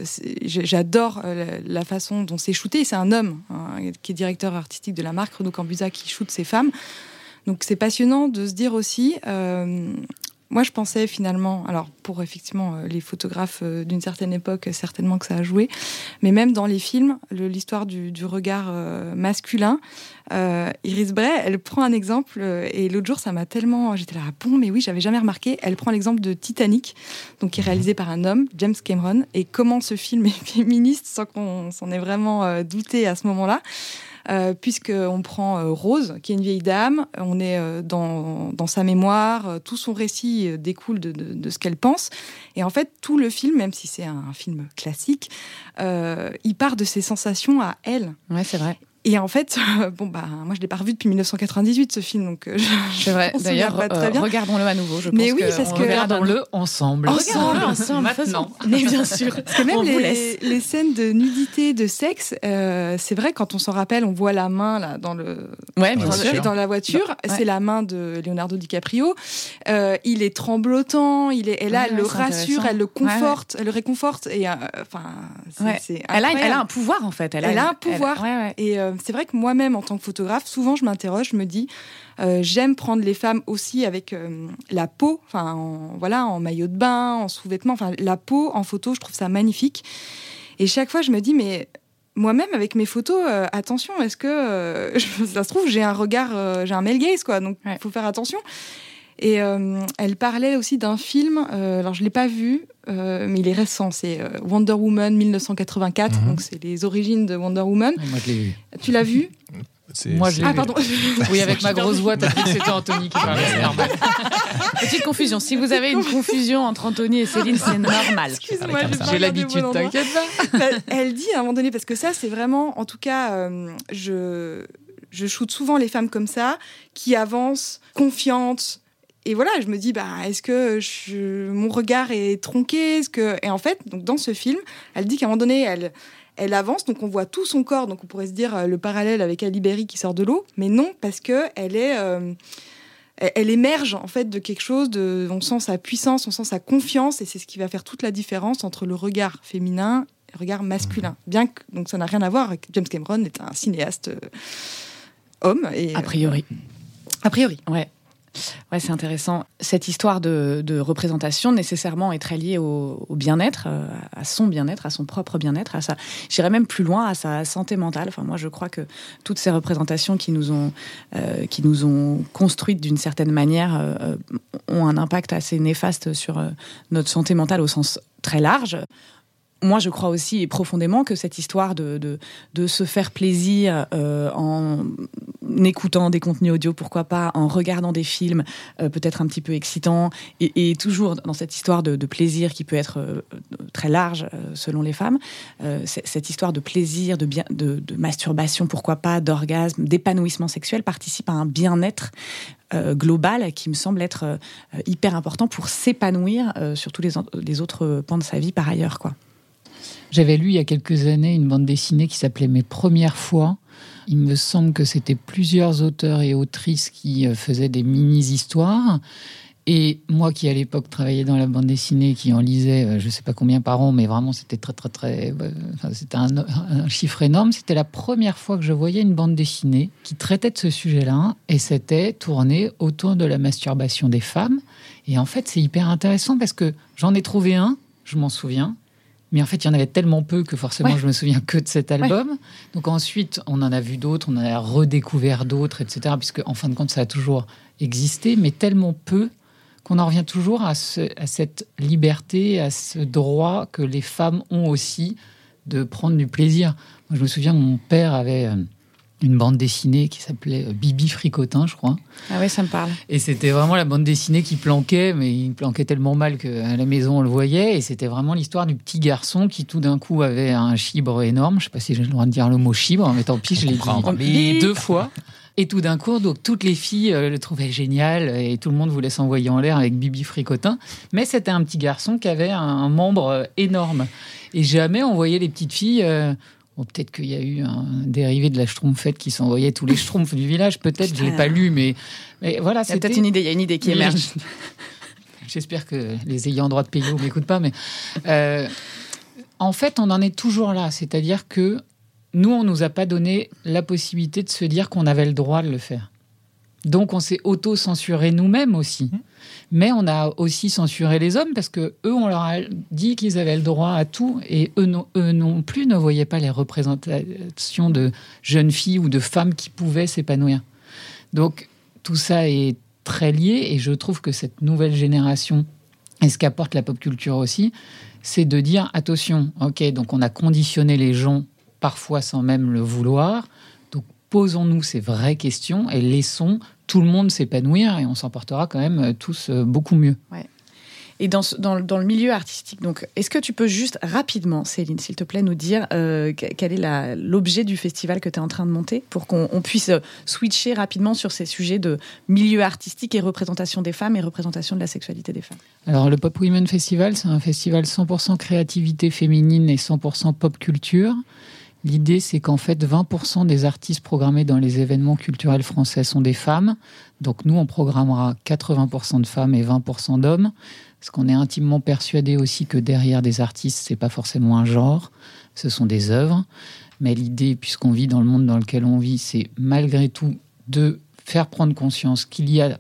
J'adore la, façon dont c'est shooté. C'est un homme hein, qui est directeur artistique de la marque, Renaud Cambusa, qui shoote ces femmes. Donc c'est passionnant de se dire aussi. euh, moi, je pensais finalement, alors pour effectivement euh, les photographes euh, d'une certaine époque, certainement que ça a joué, mais même dans les films, l'histoire du, regard euh, masculin, Iris Bray, elle prend un exemple, et l'autre jour, ça m'a tellement. J'étais là, bon, mais oui, j'avais jamais remarqué. Elle prend l'exemple de Titanic, donc qui est réalisé par un homme, James Cameron, et comment ce film est féministe sans qu'on s'en ait vraiment douté à ce moment-là. Euh, puisqu'on prend euh, Rose, qui est une vieille dame, on est euh, dans, dans sa mémoire, tout son récit découle de, de- ce qu'elle pense. Et en fait, tout le film, même si c'est un, un film classique, il part de ses sensations à elle. Ouais, c'est vrai. Et en fait, bon, bah, moi, je l'ai pas revu depuis 1998, ce film, donc euh, je, C'est vrai. D'ailleurs, euh, bien. regardons-le à nouveau. Je Mais pense oui, que parce on que- Regardons-le ensemble. Ensemble, ensemble, Maintenant. Mais bien sûr. Parce que même les, les scènes de nudité, de sexe, euh, c'est vrai, quand on s'en rappelle, on voit la main là, dans, le, Ouais, bien dans, sûr. le- dans la voiture. Ouais. C'est la main de Leonardo DiCaprio. Euh, il est tremblotant, il est, et là, Ouais, elle le rassure, elle le conforte, elle le réconforte. Et euh, enfin, c'est Elle elle a un pouvoir en fait. Elle a un pouvoir. ouais, ouais. Et euh, c'est vrai que moi-même, en tant que photographe, souvent je m'interroge, je me dis, euh, j'aime prendre les femmes aussi avec euh, la peau, enfin en, voilà, en maillot de bain, en sous-vêtements, enfin la peau en photo, je trouve ça magnifique. Et chaque fois, je me dis, mais moi-même avec mes photos, euh, attention, est-ce que euh, ça se trouve j'ai un regard, euh, j'ai un male gaze quoi, donc il Ouais. faut faire attention. Et elle parlait aussi d'un film, alors je ne l'ai pas vu, mais il est récent, c'est Wonder Woman 1984, mhm. donc c'est les origines de Wonder Woman. Moi je l'ai vu. Tu l'as vu? Moi, je Ah, pardon. Oui, avec ma grosse voix, t'as cru que c'était Anthony qui parlait, c'est normal. Petite confusion. Si vous avez une confusion entre Anthony et Céline, c'est normal. Excuse-moi, j'ai l'habitude, t'inquiète pas. Bah, elle dit à un moment donné, parce que ça, c'est vraiment, en tout cas, euh, je, je shoote souvent les femmes comme ça, qui avancent, confiantes, et voilà, je me dis, bah, est-ce que je, mon regard est tronqué? Est-ce que... Et en fait, donc, dans ce film, elle dit qu'à un moment donné, elle, elle avance, donc on voit tout son corps, donc on pourrait se dire euh, le parallèle avec Alibéry qui sort de l'eau, mais non, parce que elle est... Euh, elle émerge en fait de quelque chose, de, on sent sa puissance, on sent sa confiance, et c'est ce qui va faire toute la différence entre le regard féminin et le regard masculin. Mmh. Bien que donc ça n'a rien à voir James Cameron est un cinéaste euh, homme et a priori. a priori. Ouais. Ouais, c'est intéressant. Cette histoire de, représentation nécessairement est très liée au, bien-être, euh, à son bien-être, à son propre bien-être, à ça. J'irais même plus loin à sa santé mentale. Enfin, moi, je crois que toutes ces représentations qui nous ont, euh, qui nous ont construites d'une certaine manière euh, ont un impact assez néfaste sur notre santé mentale au sens très large moi, je crois aussi profondément que cette histoire de, de, se faire plaisir euh, en écoutant des contenus audio, pourquoi pas, en regardant des films euh, peut-être un petit peu excitants, et, toujours dans cette histoire de, plaisir qui peut être euh, très large selon les femmes, cette histoire de plaisir, de, bien, de, masturbation, pourquoi pas, d'orgasme, d'épanouissement sexuel participe à un bien-être global qui me semble être hyper important pour s'épanouir sur tous les, les, autres pans de sa vie par ailleurs. quoi. J'avais lu il y a quelques années une bande dessinée qui s'appelait Mes premières fois. Il me semble que c'était plusieurs auteurs et autrices qui euh, faisaient des mini-histoires. Et moi qui à l'époque travaillais dans la bande dessinée, qui en lisais euh, je ne sais pas combien par an, mais vraiment c'était très très très... Euh, c'était un, un, chiffre énorme. C'était la première fois que je voyais une bande dessinée qui traitait de ce sujet-là. Et c'était tourné autour de la masturbation des femmes. Et en fait c'est hyper intéressant parce que j'en ai trouvé un, je m'en souviens, mais en fait, il y en avait tellement peu que forcément, je me souviens que de cet album. Donc ensuite, on en a vu d'autres, on a redécouvert d'autres, etc. Puisque en fin de compte, ça a toujours existé, mais tellement peu qu'on en revient toujours à, à, cette liberté, à ce droit que les femmes ont aussi de prendre du plaisir. Moi, je me souviens, mon père avait euh, une bande dessinée qui s'appelait euh, Bibi Fricotin, je crois. Ah oui, ça me parle. Et c'était vraiment la bande dessinée qui planquait, mais il planquait tellement mal qu'à la maison on le voyait. Et c'était vraiment l'histoire du petit garçon qui tout d'un coup avait un chibre énorme. Je sais pas si j'ai le droit de dire le mot chibre, mais tant pis, je l'ai dit deux fois. Et tout d'un coup, donc toutes les filles euh, le trouvaient génial et tout le monde voulait s'envoyer en l'air avec Bibi Fricotin. Mais c'était un petit garçon qui avait un, membre euh, énorme. Et jamais on voyait les petites filles peut-être qu'il y a eu un dérivé de la schtroumpfette qui s'envoyait tous les schtroumpfs du village. Peut-être, je l'ai pas lu, mais, mais voilà. C'est peut-être une idée. Il y a une idée qui émerge. J'espère que les ayants droit de payer ne m'écoutent pas, mais euh, en fait, on en est toujours là. C'est-à-dire que nous, on nous a pas donné la possibilité de se dire qu'on avait le droit de le faire. Donc, on s'est auto-censuré nous-mêmes aussi. Mmh. Mais on a aussi censuré les hommes parce que eux, on leur a dit qu'ils avaient le droit à tout et eux non, eux non plus ne voyaient pas les représentations de jeunes filles ou de femmes qui pouvaient s'épanouir. Donc tout ça est très lié et je trouve que cette nouvelle génération et ce qu'apporte la pop culture aussi, c'est de dire attention, ok, donc on a conditionné les gens parfois sans même le vouloir. Donc posons-nous ces vraies questions et laissons tout le monde s'épanouir et on s'en portera quand même euh, tous euh, beaucoup mieux. Ouais. Et dans, dans, dans, le milieu artistique, donc, est-ce que tu peux juste rapidement, Céline, s'il te plaît, nous dire euh, quel est l'objet du festival que tu es en train de monter pour qu'on puisse switcher rapidement sur ces sujets de milieu artistique et représentation des femmes et représentation de la sexualité des femmes? Alors, le Pop Women Festival, c'est un festival 100% créativité féminine et 100% pop culture. L'idée, c'est qu'en fait, 20% des artistes programmés dans les événements culturels français sont des femmes. Donc nous, on programmera 80% de femmes et 20% d'hommes. Parce qu'on est intimement persuadé aussi que derrière des artistes, c'est pas forcément un genre, ce sont des œuvres. Mais l'idée, puisqu'on vit dans le monde dans lequel on vit, c'est malgré tout de faire prendre conscience qu'il y a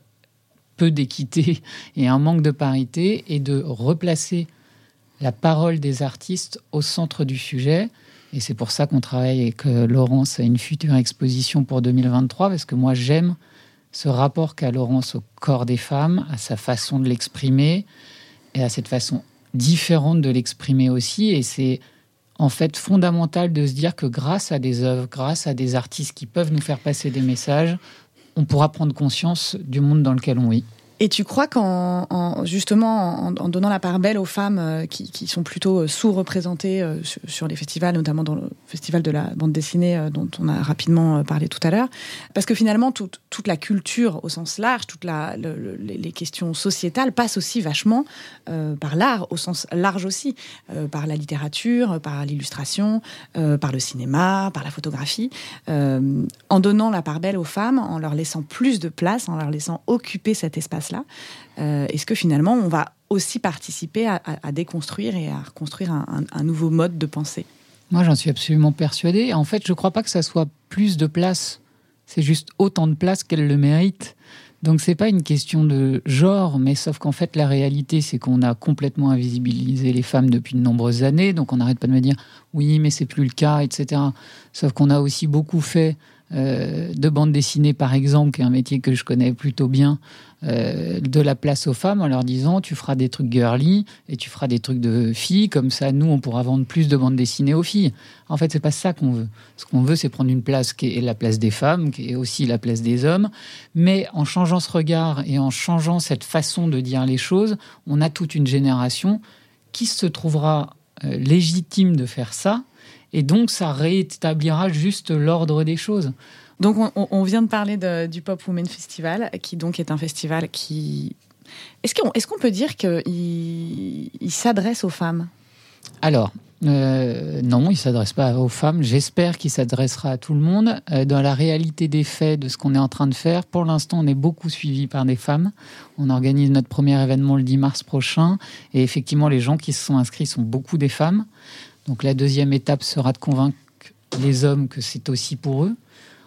peu d'équité et un manque de parité et de replacer la parole des artistes au centre du sujet et c'est pour ça qu'on travaille avec Laurence à une future exposition pour 2023, parce que moi j'aime ce rapport qu'a Laurence au corps des femmes, à sa façon de l'exprimer et à cette façon différente de l'exprimer aussi. Et c'est en fait fondamental de se dire que grâce à des œuvres, grâce à des artistes qui peuvent nous faire passer des messages, on pourra prendre conscience du monde dans lequel on vit. Et tu crois qu'en justement en, donnant la part belle aux femmes euh, qui, sont plutôt euh, sous-représentées euh, sur, les festivals, notamment dans le festival de la bande dessinée dont on a rapidement parlé tout à l'heure, parce que finalement toute, toute, la culture au sens large, toutes les questions sociétales passent aussi vachement par l'art au sens large aussi, par la littérature, par l'illustration, par le cinéma, par la photographie, en donnant la part belle aux femmes, en leur laissant plus de place, en leur laissant occuper cet espace euh, Est-ce que finalement, on va aussi participer à, déconstruire et à reconstruire un, nouveau mode de pensée? Moi, j'en suis absolument persuadée. En fait, je ne crois pas que ça soit plus de place. C'est juste autant de place qu'elle le mérite. Donc c'est pas une question de genre, mais sauf qu'en fait la réalité c'est qu'on a complètement invisibilisé les femmes depuis de nombreuses années, donc on n'arrête pas de me dire oui mais c'est plus le cas, etc. Sauf qu'on a aussi beaucoup fait euh, de bande dessinée, par exemple, qui est un métier que je connais plutôt bien, euh, de la place aux femmes en leur disant tu feras des trucs girly et tu feras des trucs de filles, comme ça, nous, on pourra vendre plus de bandes dessinées aux filles. En fait, c'est pas ça qu'on veut. Ce qu'on veut, c'est prendre une place qui est la place des femmes, qui est aussi la place des hommes, mais en changeant ce regard et en changeant cette façon de dire les choses, on a toute une génération qui se trouvera euh, légitime de faire ça et donc, ça rétablira juste l'ordre des choses. Donc, on, vient de parler du Pop Women Festival, qui donc est un festival qui... Est-ce qu'on peut dire qu'il il, s'adresse aux femmes? Alors, euh, non, il ne s'adresse pas aux femmes. J'espère qu'il s'adressera à tout le monde. Euh, dans la réalité des faits, de ce qu'on est en train de faire, pour l'instant, on est beaucoup suivi par des femmes. On organise notre premier événement le 10 mars prochain. Et effectivement, les gens qui se sont inscrits sont beaucoup des femmes. Donc la deuxième étape sera de convaincre les hommes que c'est aussi pour eux.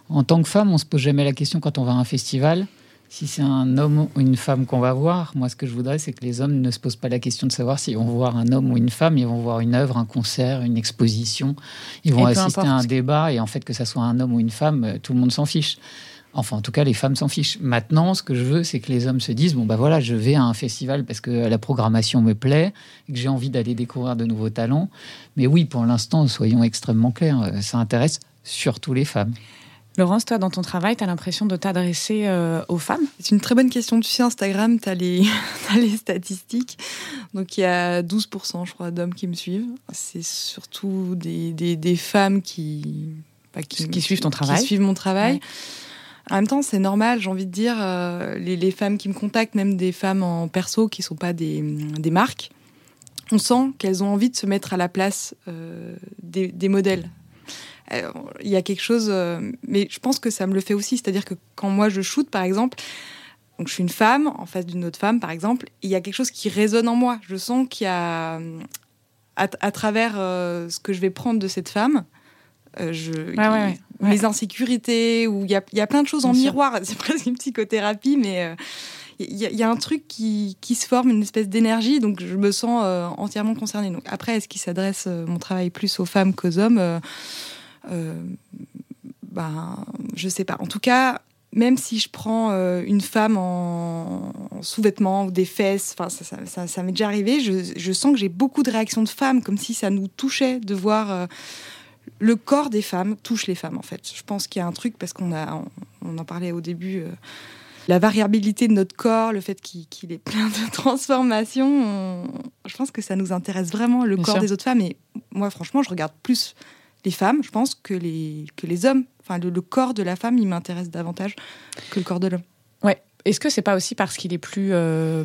En tant que femme, on se pose jamais la question quand on va à un festival si c'est un homme ou une femme qu'on va voir. Moi, ce que je voudrais, c'est que les hommes ne se posent pas la question de savoir s'ils vont voir un homme ou une femme. Ils vont voir une œuvre, un concert, une exposition. Ils vont assister à un débat. Et en fait, que ça soit un homme ou une femme, euh, tout le monde s'en fiche. Enfin, en tout cas, les femmes s'en fichent. Maintenant, ce que je veux, c'est que les hommes se disent bon, bah voilà, je vais à un festival parce que la programmation me plaît que j'ai envie d'aller découvrir de nouveaux talents. Mais oui, pour l'instant, soyons extrêmement clairs, euh, ça intéresse surtout les femmes. Laurence, toi, dans ton travail, tu as l'impression de t'adresser euh, aux femmes? C'est une très bonne question. Tu sais, Instagram, tu as, les statistiques. Donc, il y a 12%, je crois, d'hommes qui me suivent. C'est surtout des, des, femmes qui, qui, suivent ton travail. Qui suivent mon travail. En même temps, c'est normal, j'ai envie de dire, euh, les, femmes qui me contactent, même des femmes en perso qui ne sont pas des, des, marques, on sent qu'elles ont envie de se mettre à la place euh, des, des, modèles. Euh, il y a quelque chose, mais je pense que ça me le fait aussi, c'est-à-dire que quand moi je shoot, par exemple, donc je suis une femme en face d'une autre femme, par exemple, il y a quelque chose qui résonne en moi. Je sens qu'il y a, à, travers ce que je vais prendre de cette femme, je, mes insécurités, ou il y a, y a, plein de choses en miroir. C'est presque une psychothérapie, mais il euh, y, a un truc qui, qui, se forme, une espèce d'énergie, donc je me sens euh, entièrement concernée. Donc après, est-ce qu'il s'adresse euh, mon travail plus aux femmes qu'aux hommes? Ben, Je sais pas. En tout cas, même si je prends une femme en, sous-vêtements ou des fesses, enfin ça, ça, ça, m'est déjà arrivé, je, je sens que j'ai beaucoup de réactions de femmes, comme si ça nous touchait de voir le corps des femmes touche les femmes en fait. Je pense qu'il y a un truc parce qu'on a, on, en parlait au début, euh, la variabilité de notre corps, le fait qu'il est plein de transformations. je pense que ça nous intéresse vraiment le corps des autres femmes. Et moi, franchement, je regarde plus les femmes, je pense, que les, que les hommes. Enfin, le, corps de la femme, il m'intéresse davantage que le corps de l'homme. Ouais. Est-ce que c'est pas aussi parce qu'il est plus euh,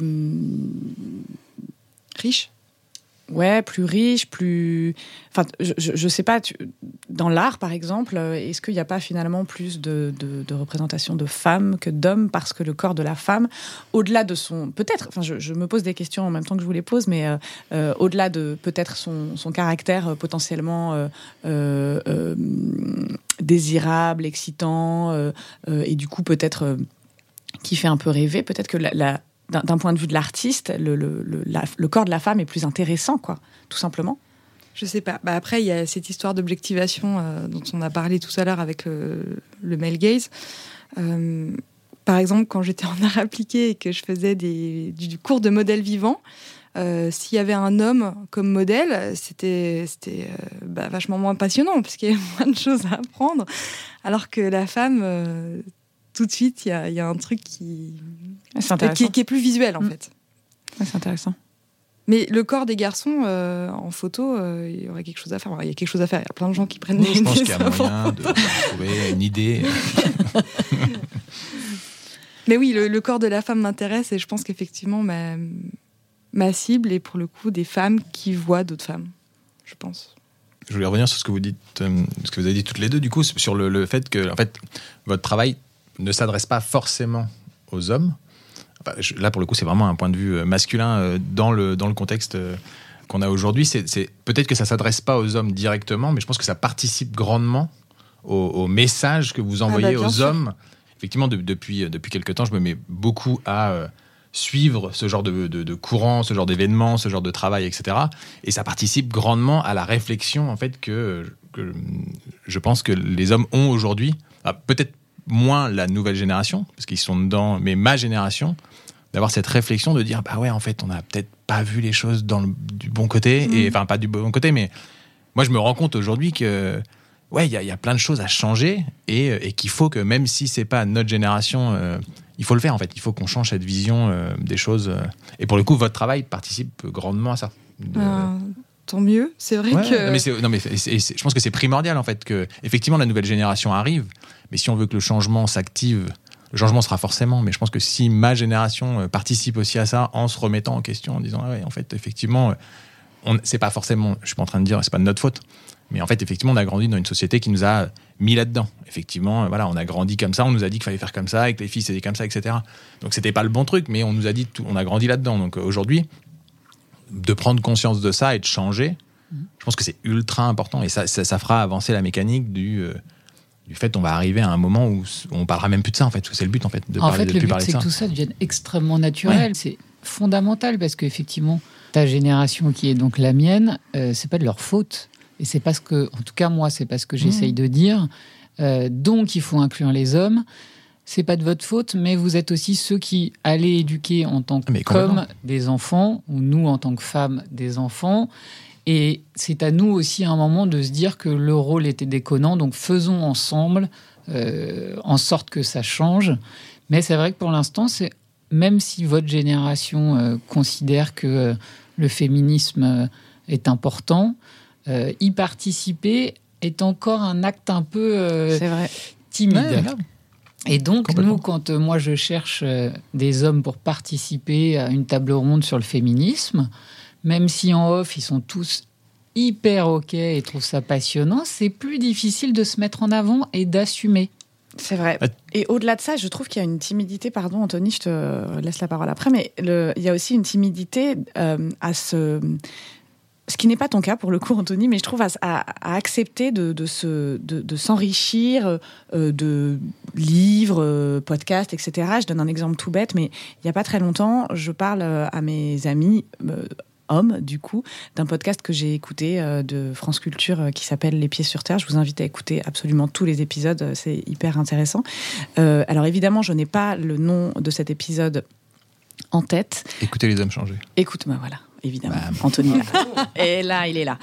riche? Ouais, plus riche, plus. Enfin, je, je, sais pas, dans l'art par exemple, est-ce qu'il n'y a pas finalement plus de, de, de femmes que d'hommes parce que le corps de la femme, au-delà de son. Peut-être, enfin, je, me pose des questions en même temps que je vous les pose, mais euh, euh, au-delà de peut-être son, caractère euh, potentiellement désirable, excitant, et du coup peut-être qui fait un peu rêver, peut-être que la d'un point de vue de l'artiste, le, le, le, corps de la femme est plus intéressant, quoi, tout simplement. Je sais pas. Bah après, il y a cette histoire d'objectivation euh, dont on a parlé tout à l'heure avec le, male gaze. Euh, par exemple, quand j'étais en art appliqué et que je faisais des, du, cours de modèle vivant, euh, s'il y avait un homme comme modèle, c'était bah, vachement moins passionnant parce qu'il y avait moins de choses à apprendre. Alors que la femme, tout de suite, il y a, y a, un truc qui, qui, qui, est plus visuel en mmh. fait. c'est intéressant. Mais le corps des garçons euh, en photo, euh, il y aurait quelque chose à faire. Il y a quelque chose à faire. Il y a plein de gens qui prennent des Je pense qu'il y a moyen de, de trouver une idée. Mais oui, le, le, corps de la femme m'intéresse et je pense qu'effectivement, ma, ma cible est pour le coup des femmes qui voient d'autres femmes, je pense. Je voulais revenir sur ce que vous dites, euh, ce que vous avez dit toutes les deux, du coup, sur le, le fait que, en fait, votre travail ne s'adresse pas forcément aux hommes. Enfin, je, là, pour le coup, c'est vraiment un point de vue euh, masculin euh, dans le, dans le contexte euh, qu'on a aujourd'hui. C'est, peut-être que ça s'adresse pas aux hommes directement, mais je pense que ça participe grandement au, au message que vous envoyez ah bah, aux sûr. hommes. Effectivement, de, depuis, depuis quelques temps, je me mets beaucoup à euh, suivre ce genre de, de, de, courant, ce genre d'événements, ce genre de travail, etc. Et ça participe grandement à la réflexion, en fait, que, que je pense que les hommes ont aujourd'hui. Ah, peut-être moins la nouvelle génération, parce qu'ils sont dedans, mais ma génération, d'avoir cette réflexion de dire bah ouais en fait on n'a peut-être pas vu les choses dans le, du bon côté Mmh. et enfin pas du bon côté mais moi je me rends compte aujourd'hui que ouais il y, y a plein de choses à changer et, et qu'il faut que même si c'est pas notre génération euh, il faut le faire en fait il faut qu'on change cette vision euh, des choses euh. et pour le coup votre travail participe grandement à ça De- Euh, tant mieux. C'est vrai Ouais, que. non, mais non, je pense que c'est primordial en fait que effectivement la nouvelle génération arrive, mais si on veut que le changement s'active, le changement sera forcément. Mais je pense que si ma génération euh, participe aussi à ça en se remettant en question, en disant ah ouais, en fait effectivement, euh, c'est pas forcément, je suis pas en train de dire c'est pas de notre faute, mais en fait effectivement on a grandi dans une société qui nous a mis là-dedans. Effectivement, euh, voilà, on a grandi comme ça, on nous a dit qu'il fallait faire comme ça, et que les filles c'était comme ça, etc. Donc c'était pas le bon truc, mais on nous a dit tout, on a grandi là-dedans. Donc aujourd'hui, de prendre conscience de ça et de changer, je pense que c'est ultra important et ça, ça, ça fera avancer la mécanique du, euh, du fait qu'on va arriver à un moment où on parlera même plus de ça en fait, parce que c'est le but en fait de En parler fait, de le plus but, c'est que tout ça devienne extrêmement naturel. C'est fondamental parce qu'effectivement, ta génération qui est donc la mienne, euh, c'est pas de leur faute. Et c'est pas ce que, en tout cas, moi, c'est pas ce que j'essaye de dire. Euh, donc, il faut inclure les hommes. C'est pas de votre faute, mais vous êtes aussi ceux qui allez éduquer en tant qu'hommes complètement. des enfants, ou nous en tant que femmes des enfants. Et c'est à nous aussi à un moment de se dire que le rôle était déconnant, donc faisons ensemble euh, en sorte que ça change. Mais c'est vrai que pour l'instant, c'est même si votre génération euh, considère que euh, le féminisme euh, est important, euh, y participer est encore un acte un peu euh, C'est vrai. timide. Ouais. Et donc, nous, quand euh, moi je cherche euh, des hommes pour participer à une table ronde sur le féminisme, même si en off ils sont tous hyper ok et trouvent ça passionnant, c'est plus difficile de se mettre en avant et d'assumer. C'est vrai. Ah. Et au-delà de ça, je trouve qu'il y a une timidité, pardon Anthony, je te laisse la parole après, mais le- il y a aussi une timidité euh, à ce... Ce qui n'est pas ton cas pour le coup, Anthony, mais je trouve à, à- à accepter de, de, se, de, de s'enrichir euh, de livres, euh, podcasts, etc. Je donne un exemple tout bête, mais il n'y a pas très longtemps, je parle euh, à mes amis euh, hommes, du coup, d'un podcast que j'ai écouté euh, de France Culture euh, qui s'appelle Les Pieds sur Terre. Je vous invite à écouter absolument tous les épisodes, euh, c'est hyper intéressant. Alors évidemment, je n'ai pas le nom de cet épisode en tête. Écoutez les hommes changer. Écoute, moi voilà, évidemment, Anthony là. Et là, il est là.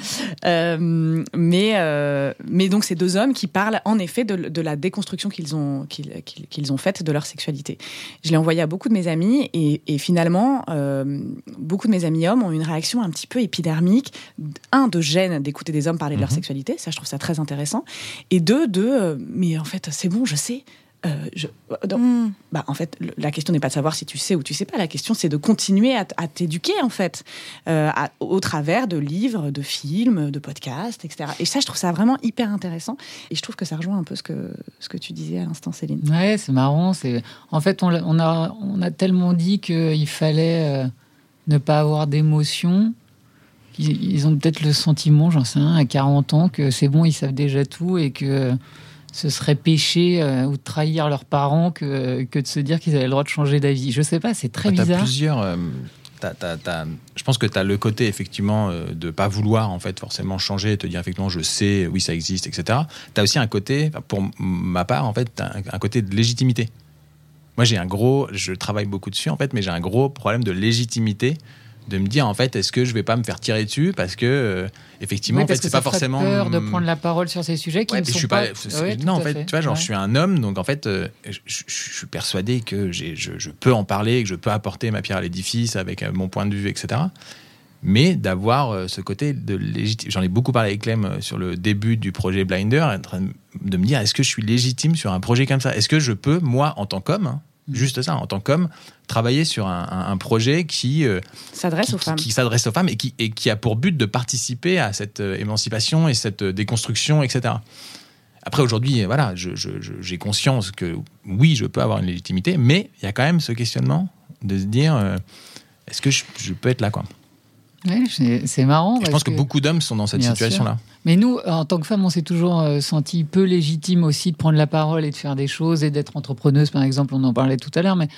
Euh, mais, euh, mais donc, ces deux hommes qui parlent en effet de, de la déconstruction qu'ils ont, qu'ils, qu'ils- qu'ils ont faite de leur sexualité. Je l'ai envoyé à beaucoup de mes amis et, et finalement, euh, beaucoup de mes amis hommes ont une réaction un petit peu épidermique. Un, de gêne d'écouter des hommes parler de leur Mhm. sexualité, ça je trouve ça très intéressant. Et deux, de, mais en fait, c'est bon, je sais. Euh, je, donc, Hmm. bah, en fait, la question n'est pas de savoir si tu sais ou tu sais pas. La question, c'est de continuer à, t'éduquer, en fait, euh, à- au travers de livres, de films, de podcasts, etc. Et ça, je trouve ça vraiment hyper intéressant. Et je trouve que ça rejoint un peu ce que, ce que tu disais à l'instant, Céline. Ouais, c'est marrant. C'est en fait on, a on a tellement dit qu'il fallait euh, ne pas avoir d'émotion. Ils, ils ont peut-être le sentiment, j'en sais rien, à 40 ans, que c'est bon, ils savent déjà tout et que ce serait pécher euh, ou trahir leurs parents que, que de se dire qu'ils avaient le droit de changer d'avis. Je sais pas, c'est très Ah, t'as bizarre. plusieurs. euh, t'as- t'as- t'as- je pense que tu as le côté effectivement euh, de pas vouloir en fait forcément changer et te dire effectivement je sais, oui ça existe, etc. Tu as aussi un côté, pour ma part en fait, t'as un, un côté de légitimité. moi j'ai un gros, je travaille beaucoup dessus en fait, mais j'ai un gros problème de légitimité de me dire en fait est-ce que je vais pas me faire tirer dessus parce que euh, effectivement Oui, en parce fait que c'est pas forcément peur de prendre la parole sur ces sujets qui Ouais, ne sont je suis pas. pas, c'est- Ouais, non, en fait, tu vois, genre, Ouais. je suis un homme, donc en fait, euh, je, je- je suis persuadé que je, je peux en parler, que je peux apporter ma pierre à l'édifice avec euh, mon point de vue, etc. Mais d'avoir ce côté de légitime. J'en ai beaucoup parlé avec Clem sur le début du projet Blinder, en train de me dire est-ce que je suis légitime sur un projet comme ça? Est-ce que je peux, moi, en tant qu'homme, hein. Juste ça, en tant qu'homme, travailler sur un, projet qui, euh, S'adresse aux femmes. qui- qui s'adresse aux femmes et qui, et qui a pour but de participer à cette euh, émancipation et cette euh, déconstruction, etc. Après, aujourd'hui, voilà, je- je- je- j'ai conscience que oui, je peux avoir une légitimité, mais il y a quand même ce questionnement de se dire euh, est-ce que je, je peux être là quoi? Ouais, c'est marrant. Je pense que, beaucoup d'hommes sont dans cette situation-là. Mais nous, en tant que femmes, on s'est toujours euh, senti peu légitime aussi de prendre la parole et de faire des choses et d'être entrepreneuse, par exemple. On en parlait tout à l'heure, mais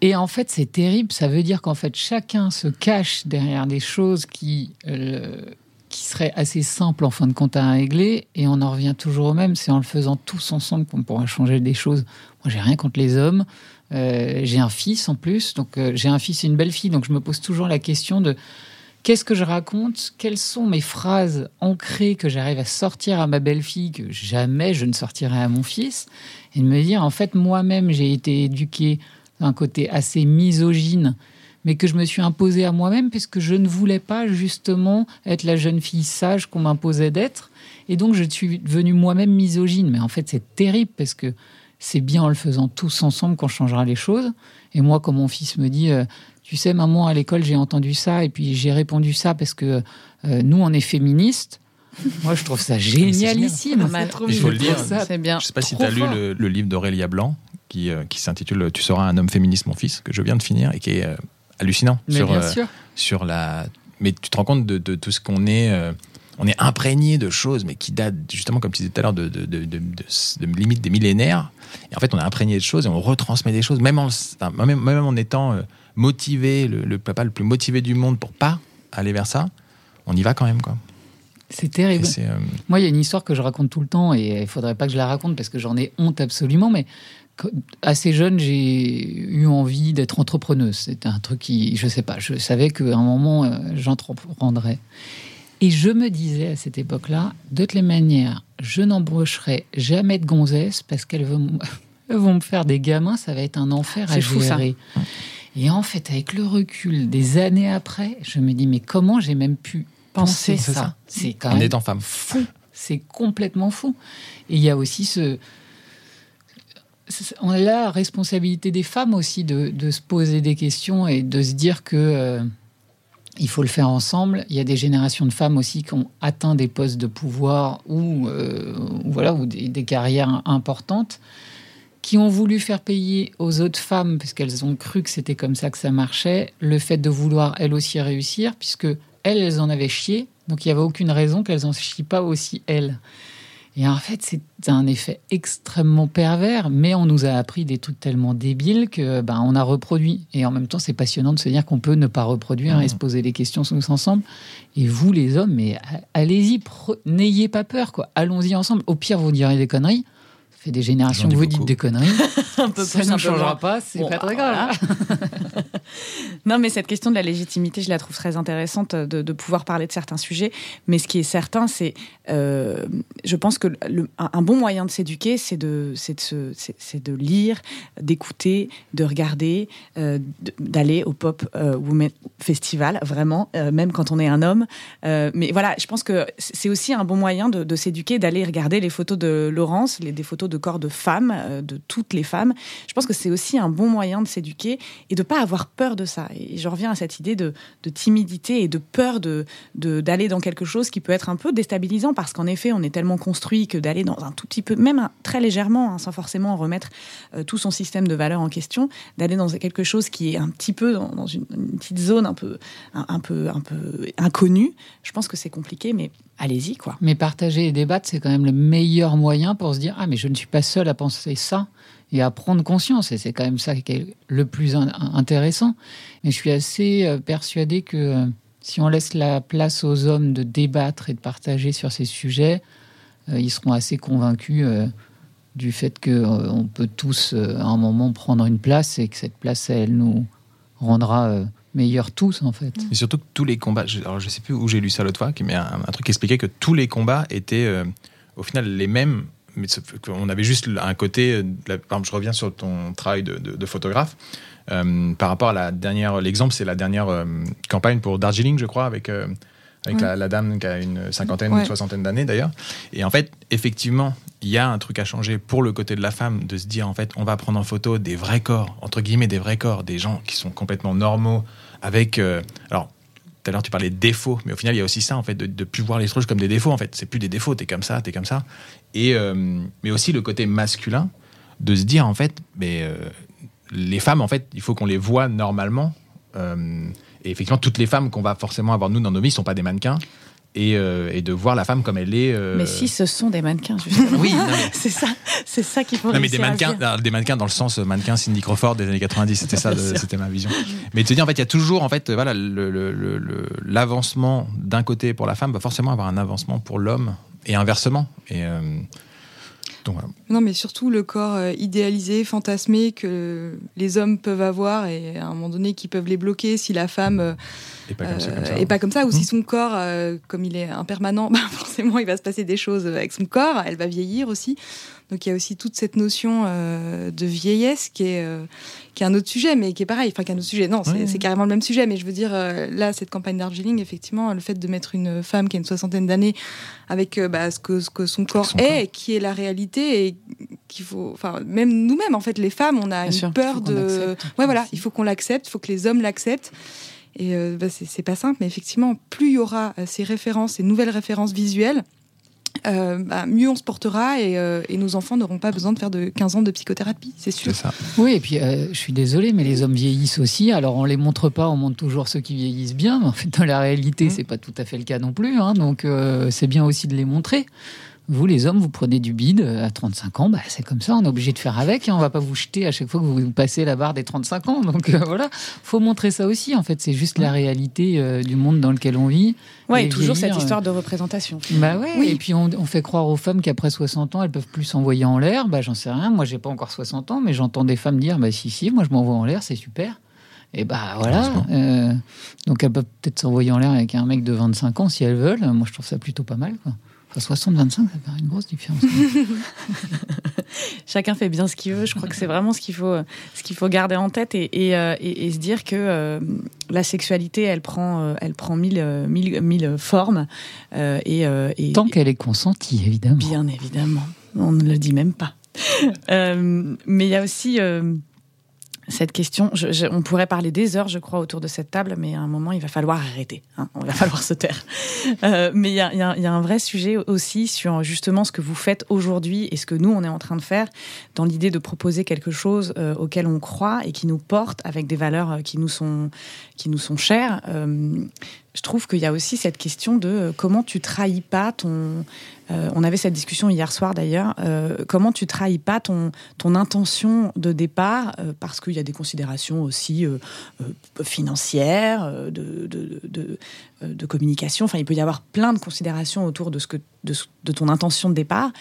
et en fait, c'est terrible. Ça veut dire qu'en fait, chacun se cache derrière des choses qui euh, qui seraient assez simples en fin de compte à régler, et on en revient toujours au même. C'est en le faisant tous ensemble qu'on pourra changer des choses. Moi, j'ai rien contre les hommes. Euh, j'ai un fils en plus, donc euh, j'ai un fils et une belle fille, donc je me pose toujours la question de Qu'est-ce que je raconte? Quelles sont mes phrases ancrées que j'arrive à sortir à ma belle-fille que jamais je ne sortirai à mon fils? Et de me dire, en fait, moi-même, j'ai été éduquée d'un côté assez misogyne, mais que je me suis imposée à moi-même puisque je ne voulais pas justement être la jeune fille sage qu'on m'imposait d'être. Et donc, je suis devenue moi-même misogyne. Mais en fait, c'est terrible parce que c'est bien en le faisant tous ensemble qu'on changera les choses. Et moi, quand mon fils me dit, euh, tu sais, maman, à l'école, j'ai entendu ça, et puis j'ai répondu ça parce que euh, nous, on est féministes. Moi, je trouve ça génialissime. Il faut le dire. ça C'est bien. Je sais pas si tu as lu le, le livre d'Aurélia Blanc qui, euh, qui s'intitule Tu seras un homme féministe, mon fils, que je viens de finir et qui est hallucinant Mais sur, sur la. Mais tu te rends compte de, de tout ce qu'on est. on est imprégné de choses, mais qui datent justement, comme tu disais tout à l'heure, de, de, de, de, limite des millénaires. Et en fait, on est imprégné de choses et on retransmet des choses, même en, même, même en étant euh, motivé, le, le papa le plus motivé du monde pour pas aller vers ça, on y va quand même, quoi. C'est terrible. euh, Moi, il y a une histoire que je raconte tout le temps et il faudrait pas que je la raconte parce que j'en ai honte absolument. Mais assez jeune, j'ai eu envie d'être entrepreneuse. C'était un truc qui, je sais pas, je savais qu'à un moment, euh, j'entreprendrais. Et je me disais à cette époque-là, de toutes les manières, je n'embaucherai jamais de gonzesse parce qu'elles vont, me faire des gamins, ça va être un enfer à C'est fou, ça. Et en fait, avec le recul des années après, je me dis, mais comment j'ai même pu penser ça, ça. C'est quand en même étant femme. fou. C'est complètement fou. Et il y a aussi ce. On a la responsabilité des femmes aussi de, de se poser des questions et de se dire que euh, il faut le faire ensemble. Il y a des générations de femmes aussi qui ont atteint des postes de pouvoir ou, euh, voilà ou des, carrières importantes qui ont voulu faire payer aux autres femmes, parce qu'elles ont cru que c'était comme ça que ça marchait, le fait de vouloir elles aussi réussir, puisque elles, elles en avaient chié, donc il n'y avait aucune raison qu'elles en chient pas aussi elles. Et en fait, c'est un effet extrêmement pervers, mais on nous a appris des trucs tellement débiles que ben, on a reproduit. Et en même temps, c'est passionnant de se dire qu'on peut ne pas reproduire et se poser des questions tous ensemble. Et vous, les hommes, mais allez-y, n'ayez pas peur, quoi. Allons-y ensemble. Au pire, vous direz des conneries. Fait des générations que vous beaucoup. dites des conneries. un peu ça plus, ne changera pas, c'est Bon, pas très bah. Non, mais cette question de la légitimité, je la trouve très intéressante de, de pouvoir parler de certains sujets. Mais ce qui est certain, c'est, euh, je pense que le- un, un bon moyen de s'éduquer, c'est de, c'est de, se- c'est- c'est de lire, d'écouter, de regarder, euh, d'aller au Pop euh, Women Festival, vraiment, euh, même quand on est un homme. Euh, mais voilà, je pense que c'est aussi un bon moyen de, de s'éduquer, d'aller regarder les photos de Laurence, les, des photos de corps de femmes, euh, de toutes les femmes. Je pense que c'est aussi un bon moyen de s'éduquer et de pas avoir peur de ça. Et je reviens à cette idée de, de timidité et de peur de de- d'aller dans quelque chose qui peut être un peu déstabilisant parce qu'en effet, on est tellement construit que d'aller dans un tout petit peu, même très légèrement, hein, sans forcément remettre euh, tout son système de valeurs en question, d'aller dans quelque chose qui est un petit peu dans, une, petite zone un peu, un peu, un peu inconnue. Je pense que c'est compliqué, mais allez-y, quoi. Mais partager et débattre, c'est quand même le meilleur moyen pour se dire Ah, mais je ne suis pas seul à penser ça et à prendre conscience. Et c'est quand même ça qui est le plus in- intéressant. Mais je suis assez euh, persuadé que euh, si on laisse la place aux hommes de débattre et de partager sur ces sujets, euh, ils seront assez convaincus du fait qu'on peut tous, à un moment, prendre une place et que cette place, elle nous rendra meilleurs tous, en fait. Et surtout que tous les combats, alors je sais plus où j'ai lu ça l'autre fois, mais un, un, truc qui expliquait que tous les combats étaient au final les mêmes mais on avait juste un côté. Par exemple, je reviens sur ton travail de, de, photographe. Euh, par rapport à la dernière, l'exemple, c'est la dernière euh, campagne pour Darjeeling, je crois, avec, euh, avec la, dame qui a une cinquantaine, une soixantaine d'années d'ailleurs. Et en fait, effectivement, il y a un truc à changer pour le côté de la femme, de se dire, en fait, on va prendre en photo des vrais corps, entre guillemets, des vrais corps, des gens qui sont complètement normaux, avec. alors, tout à l'heure tu parlais de défauts, mais au final il y a aussi ça en fait de, de plus voir les choses comme des défauts en fait. C'est plus des défauts, t'es comme ça, t'es comme ça. Et mais aussi le côté masculin de se dire en fait, mais les femmes, en fait, il faut qu'on les voit normalement. Euh, et effectivement, toutes les femmes qu'on va forcément avoir nous dans nos vies ne sont pas des mannequins. Et, euh, de voir la femme comme elle est. Euh, mais si ce sont des mannequins, justement. oui, c'est ça, c'est ça qu'il faut. Non, mais des mannequins, des mannequins dans le sens mannequin Cindy Crawford des années 90, c'était ça, c'était ma vision. Mais te dire en fait, il y a toujours en fait, voilà, l'avancement d'un côté pour la femme va forcément avoir un avancement pour l'homme et inversement. Et non, mais surtout le corps euh, idéalisé, fantasmé que les hommes peuvent avoir et à un moment donné qui peuvent les bloquer si la femme euh, et pas, comme ça, euh, pas comme ça, ou si mmh. son corps, comme il est impermanent, bah, forcément il va se passer des choses avec son corps, elle va vieillir aussi. Donc il y a aussi toute cette notion de vieillesse qui est, qui est un autre sujet, mais qui est pareil. Enfin, qui est un autre sujet. Non, c'est carrément le même sujet. Mais je veux dire, là, cette campagne d'Argeling, effectivement, le fait de mettre une femme qui a une soixantaine d'années avec bah, ce, que, ce, que, son corps est, qui est la réalité et qu'il faut, enfin, même nous-mêmes, en fait, les femmes, on a une peur de. Ouais, voilà, il faut qu'on l'accepte, il faut que les hommes l'acceptent. Et euh, bah, c'est pas simple, mais effectivement, plus il y aura euh, ces références, ces nouvelles références visuelles, euh, bah, mieux on se portera et, et nos enfants n'auront pas besoin de faire de 15 ans de psychothérapie, c'est sûr. Ça. Oui, et puis je suis désolé, mais les hommes vieillissent aussi. Alors on les montre pas, on montre toujours ceux qui vieillissent bien, mais en fait dans la réalité, mmh. c'est pas tout à fait le cas non plus. Hein, donc c'est bien aussi de les montrer. Vous, les hommes, vous prenez du bide à 35 ans, bah, c'est comme ça, on est obligé de faire avec. et on va pas vous jeter à chaque fois que vous passez la barre des 35 ans. Donc euh, voilà, faut montrer ça aussi. En fait, c'est juste la réalité euh, du monde dans lequel on vit. Oui, toujours cette histoire de représentation. Bah ouais, oui. Et puis on, fait croire aux femmes qu'après 60 ans, elles peuvent plus s'envoyer en l'air. Bah j'en sais rien. Moi, j'ai pas encore 60 ans, mais j'entends des femmes dire, bah si si, moi je m'envoie en l'air, c'est super. Et bah voilà. Euh, donc elles peuvent peut-être s'envoyer en l'air avec un mec de 25 ans si elles veulent. Moi, je trouve ça plutôt pas mal. Quoi. 60-25, ça paraît une grosse différence. Chacun fait bien ce qu'il veut. Je crois que c'est vraiment ce qu'il faut, ce qu'il faut garder en tête et, et, euh, se dire que euh, la sexualité, elle prend, euh, elle prend mille, mille, mille formes. et, Tant qu'elle est consentie, évidemment. Bien évidemment. On ne le dit même pas. mais il y a aussi cette question. on pourrait parler des heures, je crois, autour de cette table, mais à un moment, il va falloir arrêter. Hein, il va falloir se taire. Euh, mais il y, a, un vrai sujet aussi sur justement ce que vous faites aujourd'hui et ce que nous, on est en train de faire dans l'idée de proposer quelque chose euh, auquel on croit et qui nous porte avec des valeurs euh, qui nous sont, qui nous sont chères je trouve qu'il y a aussi cette question de euh, comment tu trahis pas ton. Euh, on avait cette discussion hier soir d'ailleurs. Euh, comment tu trahis pas ton ton intention de départ parce qu'il y a des considérations aussi financières, de de, de, communication. Enfin, il peut y avoir plein de considérations autour de ce que de, ton intention de départ.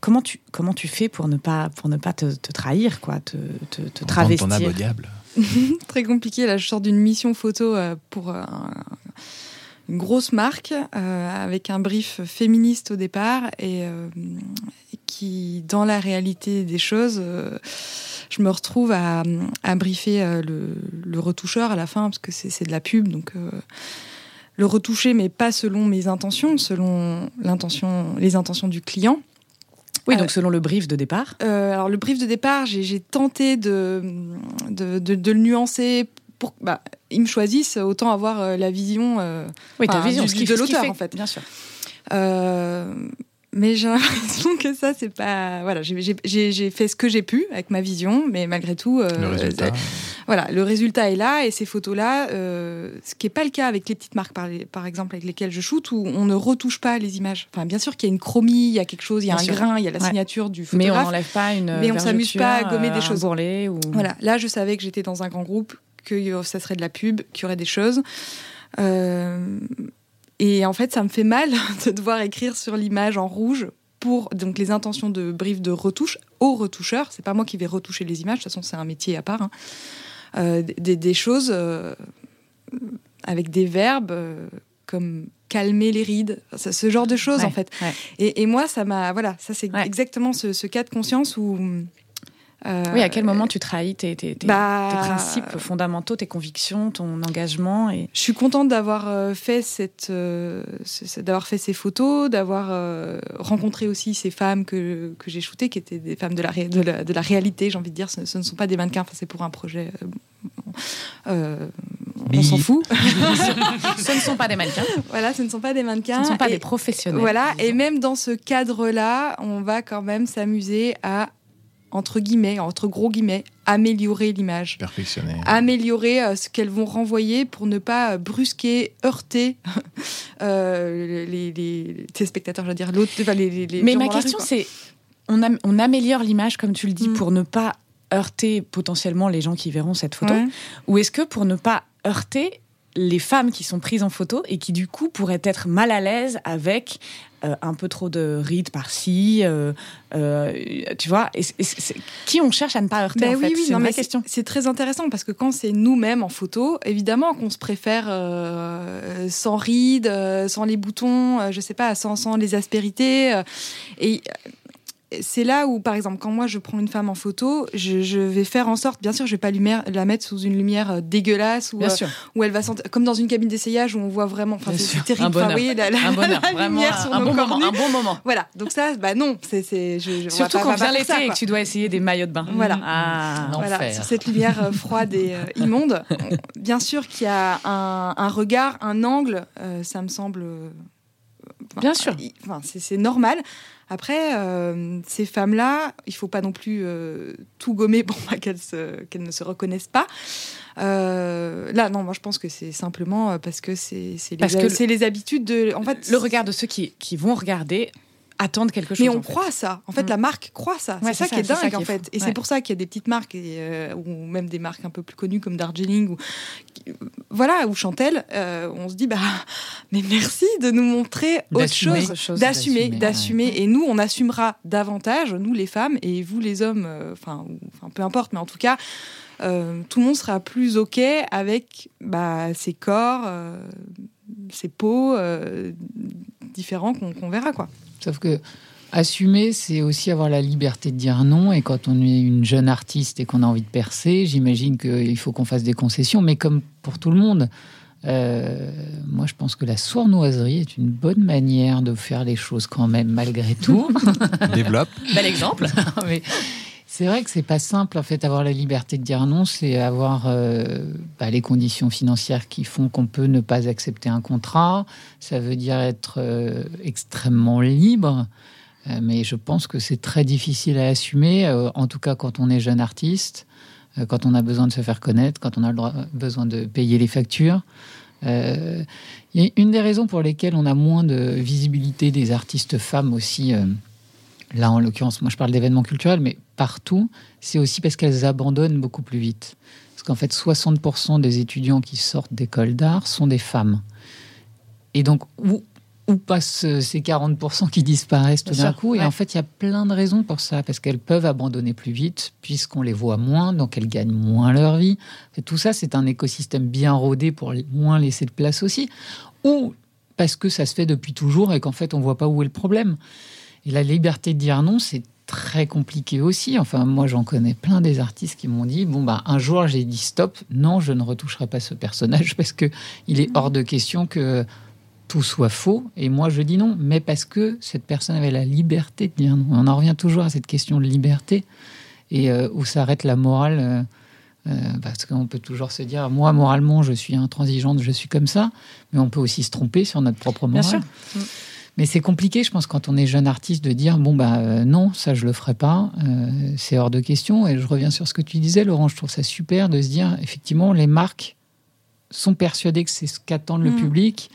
Comment tu comment tu fais pour ne pas pour ne pas te, trahir quoi, te te, te travestir? Ton diable. Très compliqué. Là, je sors d'une mission photo euh, pour euh, une grosse marque euh, avec un brief féministe au départ et qui, dans la réalité des choses, je me retrouve à, briefer le, retoucheur à la fin parce que c'est de la pub, donc le retoucher, mais pas selon mes intentions, selon les intentions du client. Oui, donc selon le brief de départ. Euh, alors le brief de départ, j'ai tenté de de, de, le nuancer pour bah, ils me choisissent, autant avoir euh, la vision, euh, oui, ta vision du, de l'auteur en fait. Bien sûr. Mais j'ai l'impression que ça, c'est pas. Voilà, j'ai fait ce que j'ai pu avec ma vision, mais malgré tout. le résultat. Voilà, le résultat est là et ces photos-là, euh, ce qui n'est pas le cas avec les petites marques, par, par, exemple, avec lesquelles je shoote, où on ne retouche pas les images. Enfin, bien sûr qu'il y a une chromie, il y a quelque chose, il y a un grain, il y a la signature du photographe. Mais on n'enlève pas une. Mais on s'amuse pas à gommer des choses. Ou... Voilà, là, je savais que j'étais dans un grand groupe, que ça serait de la pub, qu'il y aurait des choses. Euh, et en fait, ça me fait mal de devoir écrire sur l'image en rouge pour donc les intentions de brief de retouche au retoucheur. C'est pas moi qui vais retoucher les images. De toute façon, c'est un métier à part. Hein. Euh, des, des, choses euh, avec des verbes euh, comme calmer les rides, ce genre de choses en fait. Et, et, moi, ça m'a, voilà, ça c'est exactement ce, ce, cas de conscience où euh, oui, à quel moment tu trahis tes, tes, tes, bah, principes fondamentaux, tes convictions, ton engagement et... Je suis contente d'avoir euh, fait cette, euh, d'avoir fait ces photos, d'avoir rencontré aussi ces femmes que, que j'ai shootées, qui étaient des femmes de la, de la, de la réalité, j'ai envie de dire. Ce, ne sont pas des mannequins, enfin, c'est pour un projet. on s'en fout. ce ne sont pas des mannequins. Voilà, ce ne sont pas des mannequins. Ce ne sont pas des professionnels. Voilà, et même dans ce cadre-là, on va quand même s'amuser à entre guillemets, entre gros guillemets, améliorer l'image. Perfectionner. Améliorer euh, ce qu'elles vont renvoyer pour ne pas euh, brusquer, heurter euh, les, les, téléspectateurs, je veux dire, l'autre. les, Mais ma question, c'est on, on, améliore l'image, comme tu le dis, mm. pour ne pas heurter potentiellement les gens qui verront cette photo Ou est-ce que pour ne pas heurter les femmes qui sont prises en photo et qui du coup pourraient être mal à l'aise avec euh, un peu trop de rides par-ci, euh, euh, tu vois. qui on cherche à ne pas heurter ben en oui, fait, C'est une question. C'est très intéressant parce que quand c'est nous-mêmes en photo, évidemment qu'on se préfère sans rides, sans les boutons, je sais pas, sans, sans les aspérités. et c'est là où, par exemple, quand moi je prends une femme en photo, je, vais faire en sorte, bien sûr, je vais pas la mettre sous une lumière euh, dégueulasse ou euh, où elle va sentir, comme dans une cabine d'essayage où on voit vraiment, enfin c'est terrible, un bonheur, la, un bonheur. lumière sur un, nos bon moment, un bon moment. Voilà, donc ça, bah non, c'est surtout quand vient l'été et que tu dois essayer des maillots de bain. Voilà, ah, voilà sur cette lumière euh, froide et immonde. bien sûr qu'il y a un, regard, un angle, ça me semble. Bien sûr, enfin c'est normal. Après, euh, ces femmes-là, il faut pas non plus euh, tout gommer pour qu'elles ne se reconnaissent pas. Euh, là, non, moi je pense que c'est simplement parce que c'est les, les, habitudes de. En fait, le regard de ceux qui, qui vont regarder attendre quelque chose. Mais on croit ça. En fait, mm. la marque croit ça. c'est ça, qui est dingue, en fait. Et c'est pour ça qu'il y a des petites marques, euh, ou même des marques un peu plus connues comme Darjeeling, ou voilà, ou Chantel. Euh, on se dit, bah, mais merci de nous montrer autre chose, d'assumer, d'assumer. Et nous, on assumera davantage, nous les femmes, et vous les hommes, euh, enfin, peu importe, mais en tout cas. tout le monde sera plus ok avec bah, ses corps, ses peaux différents qu'on verra quoi. Sauf que assumer, c'est aussi avoir la liberté de dire non. Et quand on est une jeune artiste et qu'on a envie de percer, j'imagine qu'il faut qu'on fasse des concessions. Mais comme pour tout le monde, euh, moi, je pense que la sournoiserie est une bonne manière de faire les choses quand même, malgré tout. Développe. Bel exemple. mais c'est vrai que c'est pas simple en fait avoir la liberté de dire non, c'est avoir euh, bah, les conditions financières qui font qu'on peut ne pas accepter un contrat. Ça veut dire être euh, extrêmement libre, mais je pense que c'est très difficile à assumer, en tout cas quand on est jeune artiste, quand on a besoin de se faire connaître, quand on a besoin de payer les factures. une des raisons pour lesquelles on a moins de visibilité des artistes femmes aussi là en l'occurrence, moi je parle d'événements culturels, mais partout, c'est aussi parce qu'elles abandonnent beaucoup plus vite. Parce qu'en fait, 60% des étudiants qui sortent d'école d'art sont des femmes. Et donc, où, où passent ces 40% qui disparaissent tout d'un coup Et en fait, il y a plein de raisons pour ça, parce qu'elles peuvent abandonner plus vite, puisqu'on les voit moins, donc elles gagnent moins leur vie. Et tout ça, c'est un écosystème bien rodé pour moins laisser de place aussi. Ou parce que ça se fait depuis toujours et qu'en fait, on voit pas où est le problème. Et la liberté de dire non, c'est très compliqué aussi. Enfin, moi, j'en connais plein des artistes qui m'ont dit bon, bah, un jour, j'ai dit stop, non, je ne retoucherai pas ce personnage parce que il est hors de question que tout soit faux. Et moi, je dis non, mais parce que cette personne avait la liberté de dire non. On en revient toujours à cette question de liberté et euh, où s'arrête la morale. Euh, euh, parce qu'on peut toujours se dire, moi, moralement, je suis intransigeante, je suis comme ça, mais on peut aussi se tromper sur notre propre morale. Bien sûr. Mais c'est compliqué, je pense, quand on est jeune artiste, de dire bon bah euh, non, ça je le ferai pas, euh, c'est hors de question. Et je reviens sur ce que tu disais, Laurent. Je trouve ça super de se dire effectivement les marques sont persuadées que c'est ce qu'attend le mmh. public,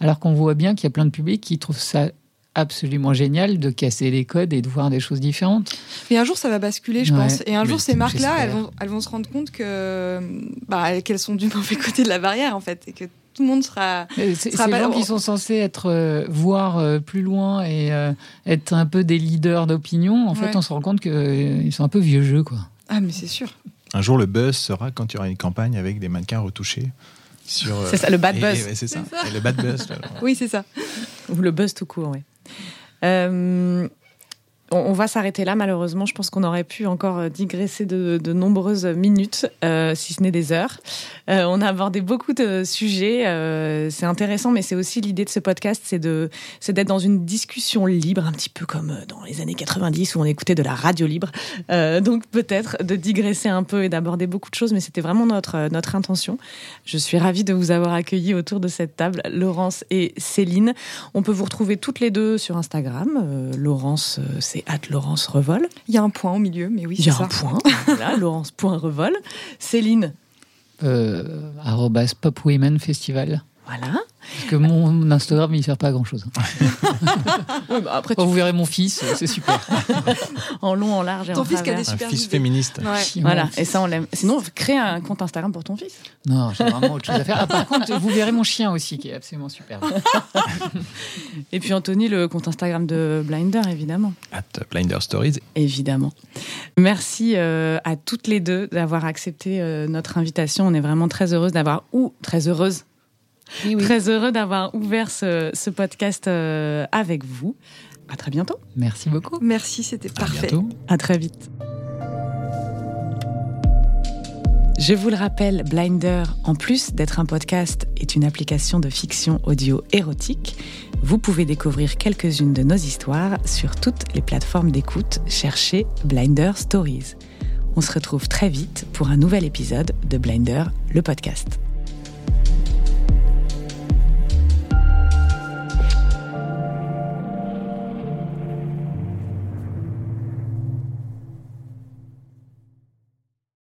alors qu'on voit bien qu'il y a plein de publics qui trouvent ça absolument génial de casser les codes et de voir des choses différentes. Mais un jour, ça va basculer, je pense. Et un jour, ces marques-là, elles vont, elles vont se rendre compte que bah, qu'elles sont du mauvais côté de la barrière, en fait, et que tout le monde sera. C'est ces gens qui sont censés être euh, voir euh, plus loin et euh, être un peu des leaders d'opinion. En fait, on se rend compte qu'ils sont un peu vieux jeux, quoi. Ah, mais c'est sûr. Un jour, le buzz sera quand il y aura une campagne avec des mannequins retouchés. C'est ça, le bad buzz. C'est ça. le bad buzz. oui, c'est ça. Ou le buzz tout court, oui. Euh, on, va s'arrêter là, malheureusement. Je pense qu'on aurait pu encore euh, digresser de, nombreuses minutes, euh, si ce n'est des heures. Euh, on a abordé beaucoup de sujets. c'est intéressant, mais c'est aussi l'idée de ce podcast, c'est d'être dans une discussion libre, un petit peu comme dans les années 90 où on écoutait de la radio libre. donc peut-être de digresser un peu et d'aborder beaucoup de choses, mais c'était vraiment notre notre intention. Je suis ravie de vous avoir accueillis autour de cette table, Laurence et Céline. On peut vous retrouver toutes les deux sur Instagram. Laurence, c'est c'est Laurence Revol. Il y a un point au milieu, mais oui, Il y a un point. voilà, Laurence.revol. Céline. Euh, Popwomen Festival. Voilà. Parce que mon Instagram, il ne sert pas à grand chose. Bah, après, Vous verrez mon fils, c'est super. en long, en large et ton en fils qui a des super Un fils féministe. Voilà, et ça, on l'aime. Sinon, crée un compte Instagram pour ton fils. Non, j'ai vraiment autre chose à faire. Ah, par contre, vous verrez mon chien aussi, qui est absolument super. et puis, Anthony, le compte Instagram de Blinder, évidemment. At Blinder Stories. Évidemment. Merci euh, à toutes les deux d'avoir accepté euh, notre invitation. On est vraiment très heureuse d'avoir, ou très heureuse, Très heureux d'avoir ouvert ce, podcast euh, avec vous. À très bientôt. Merci beaucoup. Merci, c'était parfait. À très vite. Je vous le rappelle, Blinder, en plus d'être un podcast, est une application de fiction audio érotique. Vous pouvez découvrir quelques-unes de nos histoires sur toutes les plateformes d'écoute. Cherchez Blinder Stories. On se retrouve très vite pour un nouvel épisode de Blinder, le podcast.